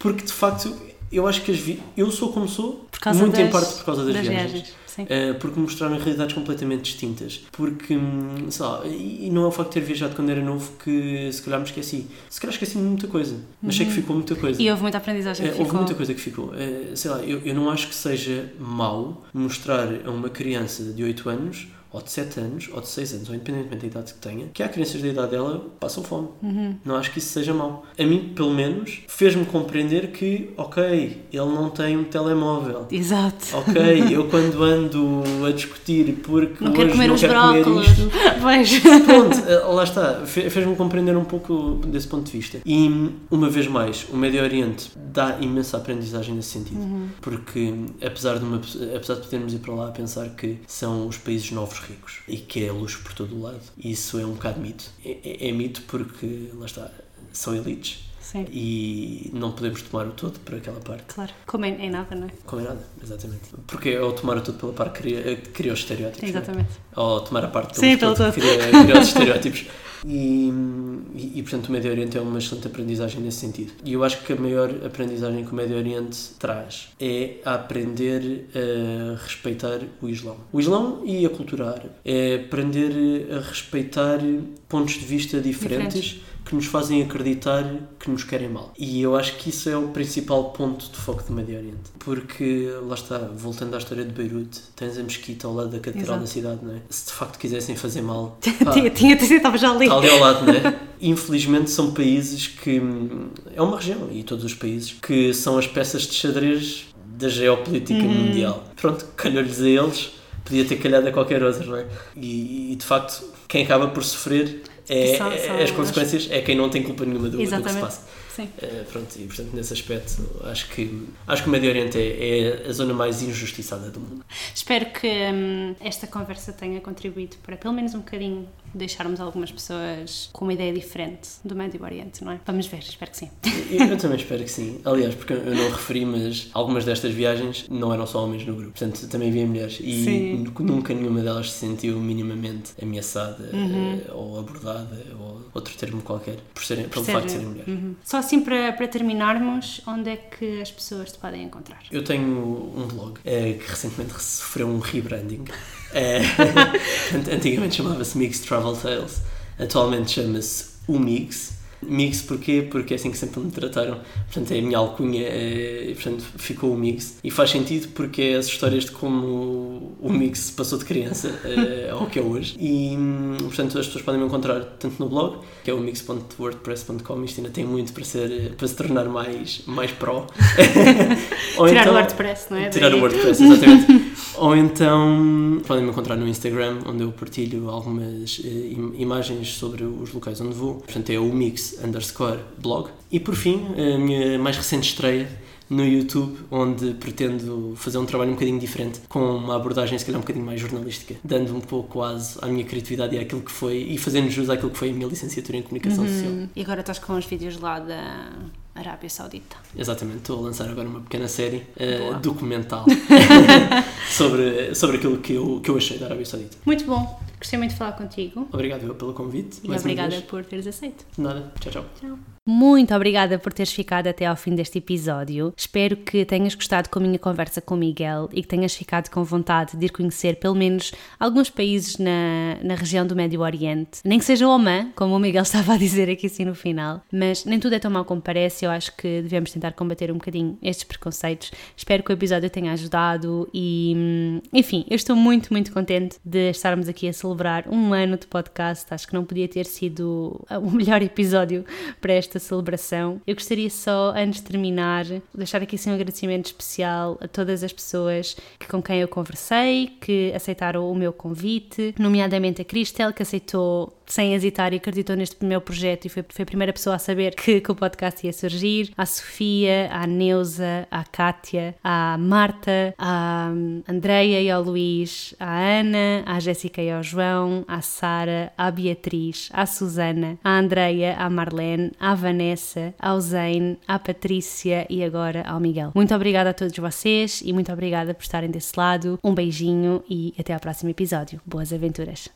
Porque de facto eu acho que as vi eu sou como sou, muito em das- parte por causa das, viagens. Sim. Uh, porque mostraram realidades completamente distintas. Porque, hum, sei lá, e não é o facto de ter viajado quando era novo que se calhar me esqueci. Se calhar esqueci muita coisa, mas sei que ficou muita coisa. Uhum. E houve muita aprendizagem Uh, que houve ficou. muita coisa que ficou. Uh, sei lá, eu, eu não acho que seja mau mostrar a uma criança de 8 anos, ou de 7 anos, ou de 6 anos, ou independentemente da idade que tenha, que há crianças da idade dela passam fome. Uhum. Não acho que isso seja mau. A mim, pelo menos, fez-me compreender que, ok, ele não tem um telemóvel. Exato. Ok, eu quando ando a discutir porque Não hoje quero comer não quero brócolos. comer isto, pronto, eh, lá está, fe- fez-me compreender um pouco desse ponto de vista. E, uma vez mais, o Médio Oriente dá imensa aprendizagem nesse sentido, Uhum. porque apesar de, uma, apesar de podermos ir para lá a pensar que são os países novos ricos. E que é luxo por todo o lado, isso é um bocado mito. É, é- é mito porque, lá está, são elites Sim, e não podemos tomar o todo por aquela parte. claro. Como em, em nada, não é? Como é nada, exatamente. Porque ao tomar o todo pela parte cria, cria os estereótipos. é? Exatamente. Ou tomar a parte Sim, pelo pelo todo todo. cria, cria os estereótipos. E, e, e, portanto o Médio Oriente é uma excelente aprendizagem nesse sentido. E eu acho que a maior aprendizagem que o Médio Oriente traz é aprender a respeitar o Islão. O Islão e a cultura árabe. É aprender a respeitar pontos de vista diferentes. Diferentes. Que nos fazem acreditar que nos querem mal. E eu acho que isso é o principal ponto de foco do Médio Oriente. Porque, lá está, voltando à história de Beirute, tens a mesquita ao lado da catedral Exato. da cidade, não é? Se de facto quisessem fazer mal, pá, tinha, tinha, estava já ali. Está ali ao lado, não é? Infelizmente são países que. hum, É uma região, e todos os países, que são as peças de xadrez da geopolítica Uhum. mundial. Pronto, calhou-lhes a eles, podia ter calhado a qualquer outro, não é? E, e, de facto, quem acaba por sofrer é, é- as as- consequências é quem não tem culpa nenhuma do, do que se passa. Sim. Eh, pronto, e portanto, nesse aspecto, acho que, acho que o Médio Oriente é, é a zona mais injustiçada do mundo. Espero que hum, esta conversa tenha contribuído para pelo menos um bocadinho deixarmos algumas pessoas com uma ideia diferente do Médio Oriente, não é? Vamos ver, espero que sim. Eu, eu também espero que sim. Aliás, porque eu não referi, mas algumas destas viagens não eram só homens no grupo. Portanto, também havia mulheres. E Sim. nu- nunca nenhuma delas se sentiu minimamente ameaçada Uhum. eh, ou abordada ou outro termo qualquer por serem, pelo Ser- facto de serem mulheres. Uhum. Só assim para, para terminarmos, onde é que as pessoas te podem encontrar? Eu tenho um blog eh, que recentemente sofreu um rebranding. Ant- antigamente chamava-se Mix Travel Tales, atualmente chama-se O Mix. Porquê? Porque é assim que sempre me trataram. Portanto, é a minha alcunha e, portanto, ficou o Mix. E faz sentido porque é as histórias de como o Mix se passou de criança eh, ao que é hoje. E, portanto, as pessoas podem me encontrar tanto no blog, que é o mix.wordpress.com. Isto ainda tem muito para, ser, para se tornar mais, mais pró. Ou Tirar então- o WordPress, não é? Tirar o WordPress, exatamente. Ou então podem me encontrar no Instagram, onde eu partilho algumas eh, im- imagens sobre os locais onde vou. Portanto, é o mix underscore blog. E por fim, a minha mais recente estreia no YouTube, onde pretendo fazer um trabalho um bocadinho diferente, com uma abordagem se calhar um bocadinho mais jornalística, dando um pouco aso à minha criatividade e àquilo que foi, e fazendo jus àquilo que foi a minha licenciatura em comunicação social. Hum, E agora estás com os vídeos lá da Arábia Saudita. Exatamente, estou a lançar agora uma pequena série Boa. documental sobre, sobre aquilo que eu, que eu achei da Arábia Saudita. Muito bom, gostei muito de falar contigo. Obrigado eu pelo convite. E obrigada por teres aceito. Nada, tchau, tchau. Muito obrigada por teres ficado até ao fim deste episódio. Espero que tenhas gostado com a minha conversa com o Miguel e que tenhas ficado com vontade de ir conhecer pelo menos alguns países na, na região do Médio Oriente. Nem que seja Oman, como o Miguel estava a dizer aqui assim no final. Mas nem tudo é tão mal como parece. Eu acho que devemos tentar combater um bocadinho estes preconceitos. Espero que o episódio tenha ajudado e, hum, enfim, eu estou muito, muito contente de estarmos aqui a celebrar um ano de podcast. Acho que não podia ter sido o melhor episódio para esta celebração. Eu gostaria só, antes de terminar, deixar aqui assim um agradecimento especial a todas as pessoas que, com quem eu conversei, que aceitaram o meu convite, nomeadamente a Cristel, que aceitou sem hesitar e acreditou neste meu projeto e foi, foi a primeira pessoa a saber que, que o podcast ia surgir. À Sofia, à Neuza, à Kátia, à Marta, à Andreia e ao Luís, à Ana, à Jéssica e ao João, à Sara, à Beatriz, à Susana, à Andreia, à Marlene, à Vanessa, ao Zane, à Patrícia e agora ao Miguel. Muito obrigada a todos vocês e muito obrigada por estarem desse lado. Um beijinho e até ao próximo episódio. Boas aventuras!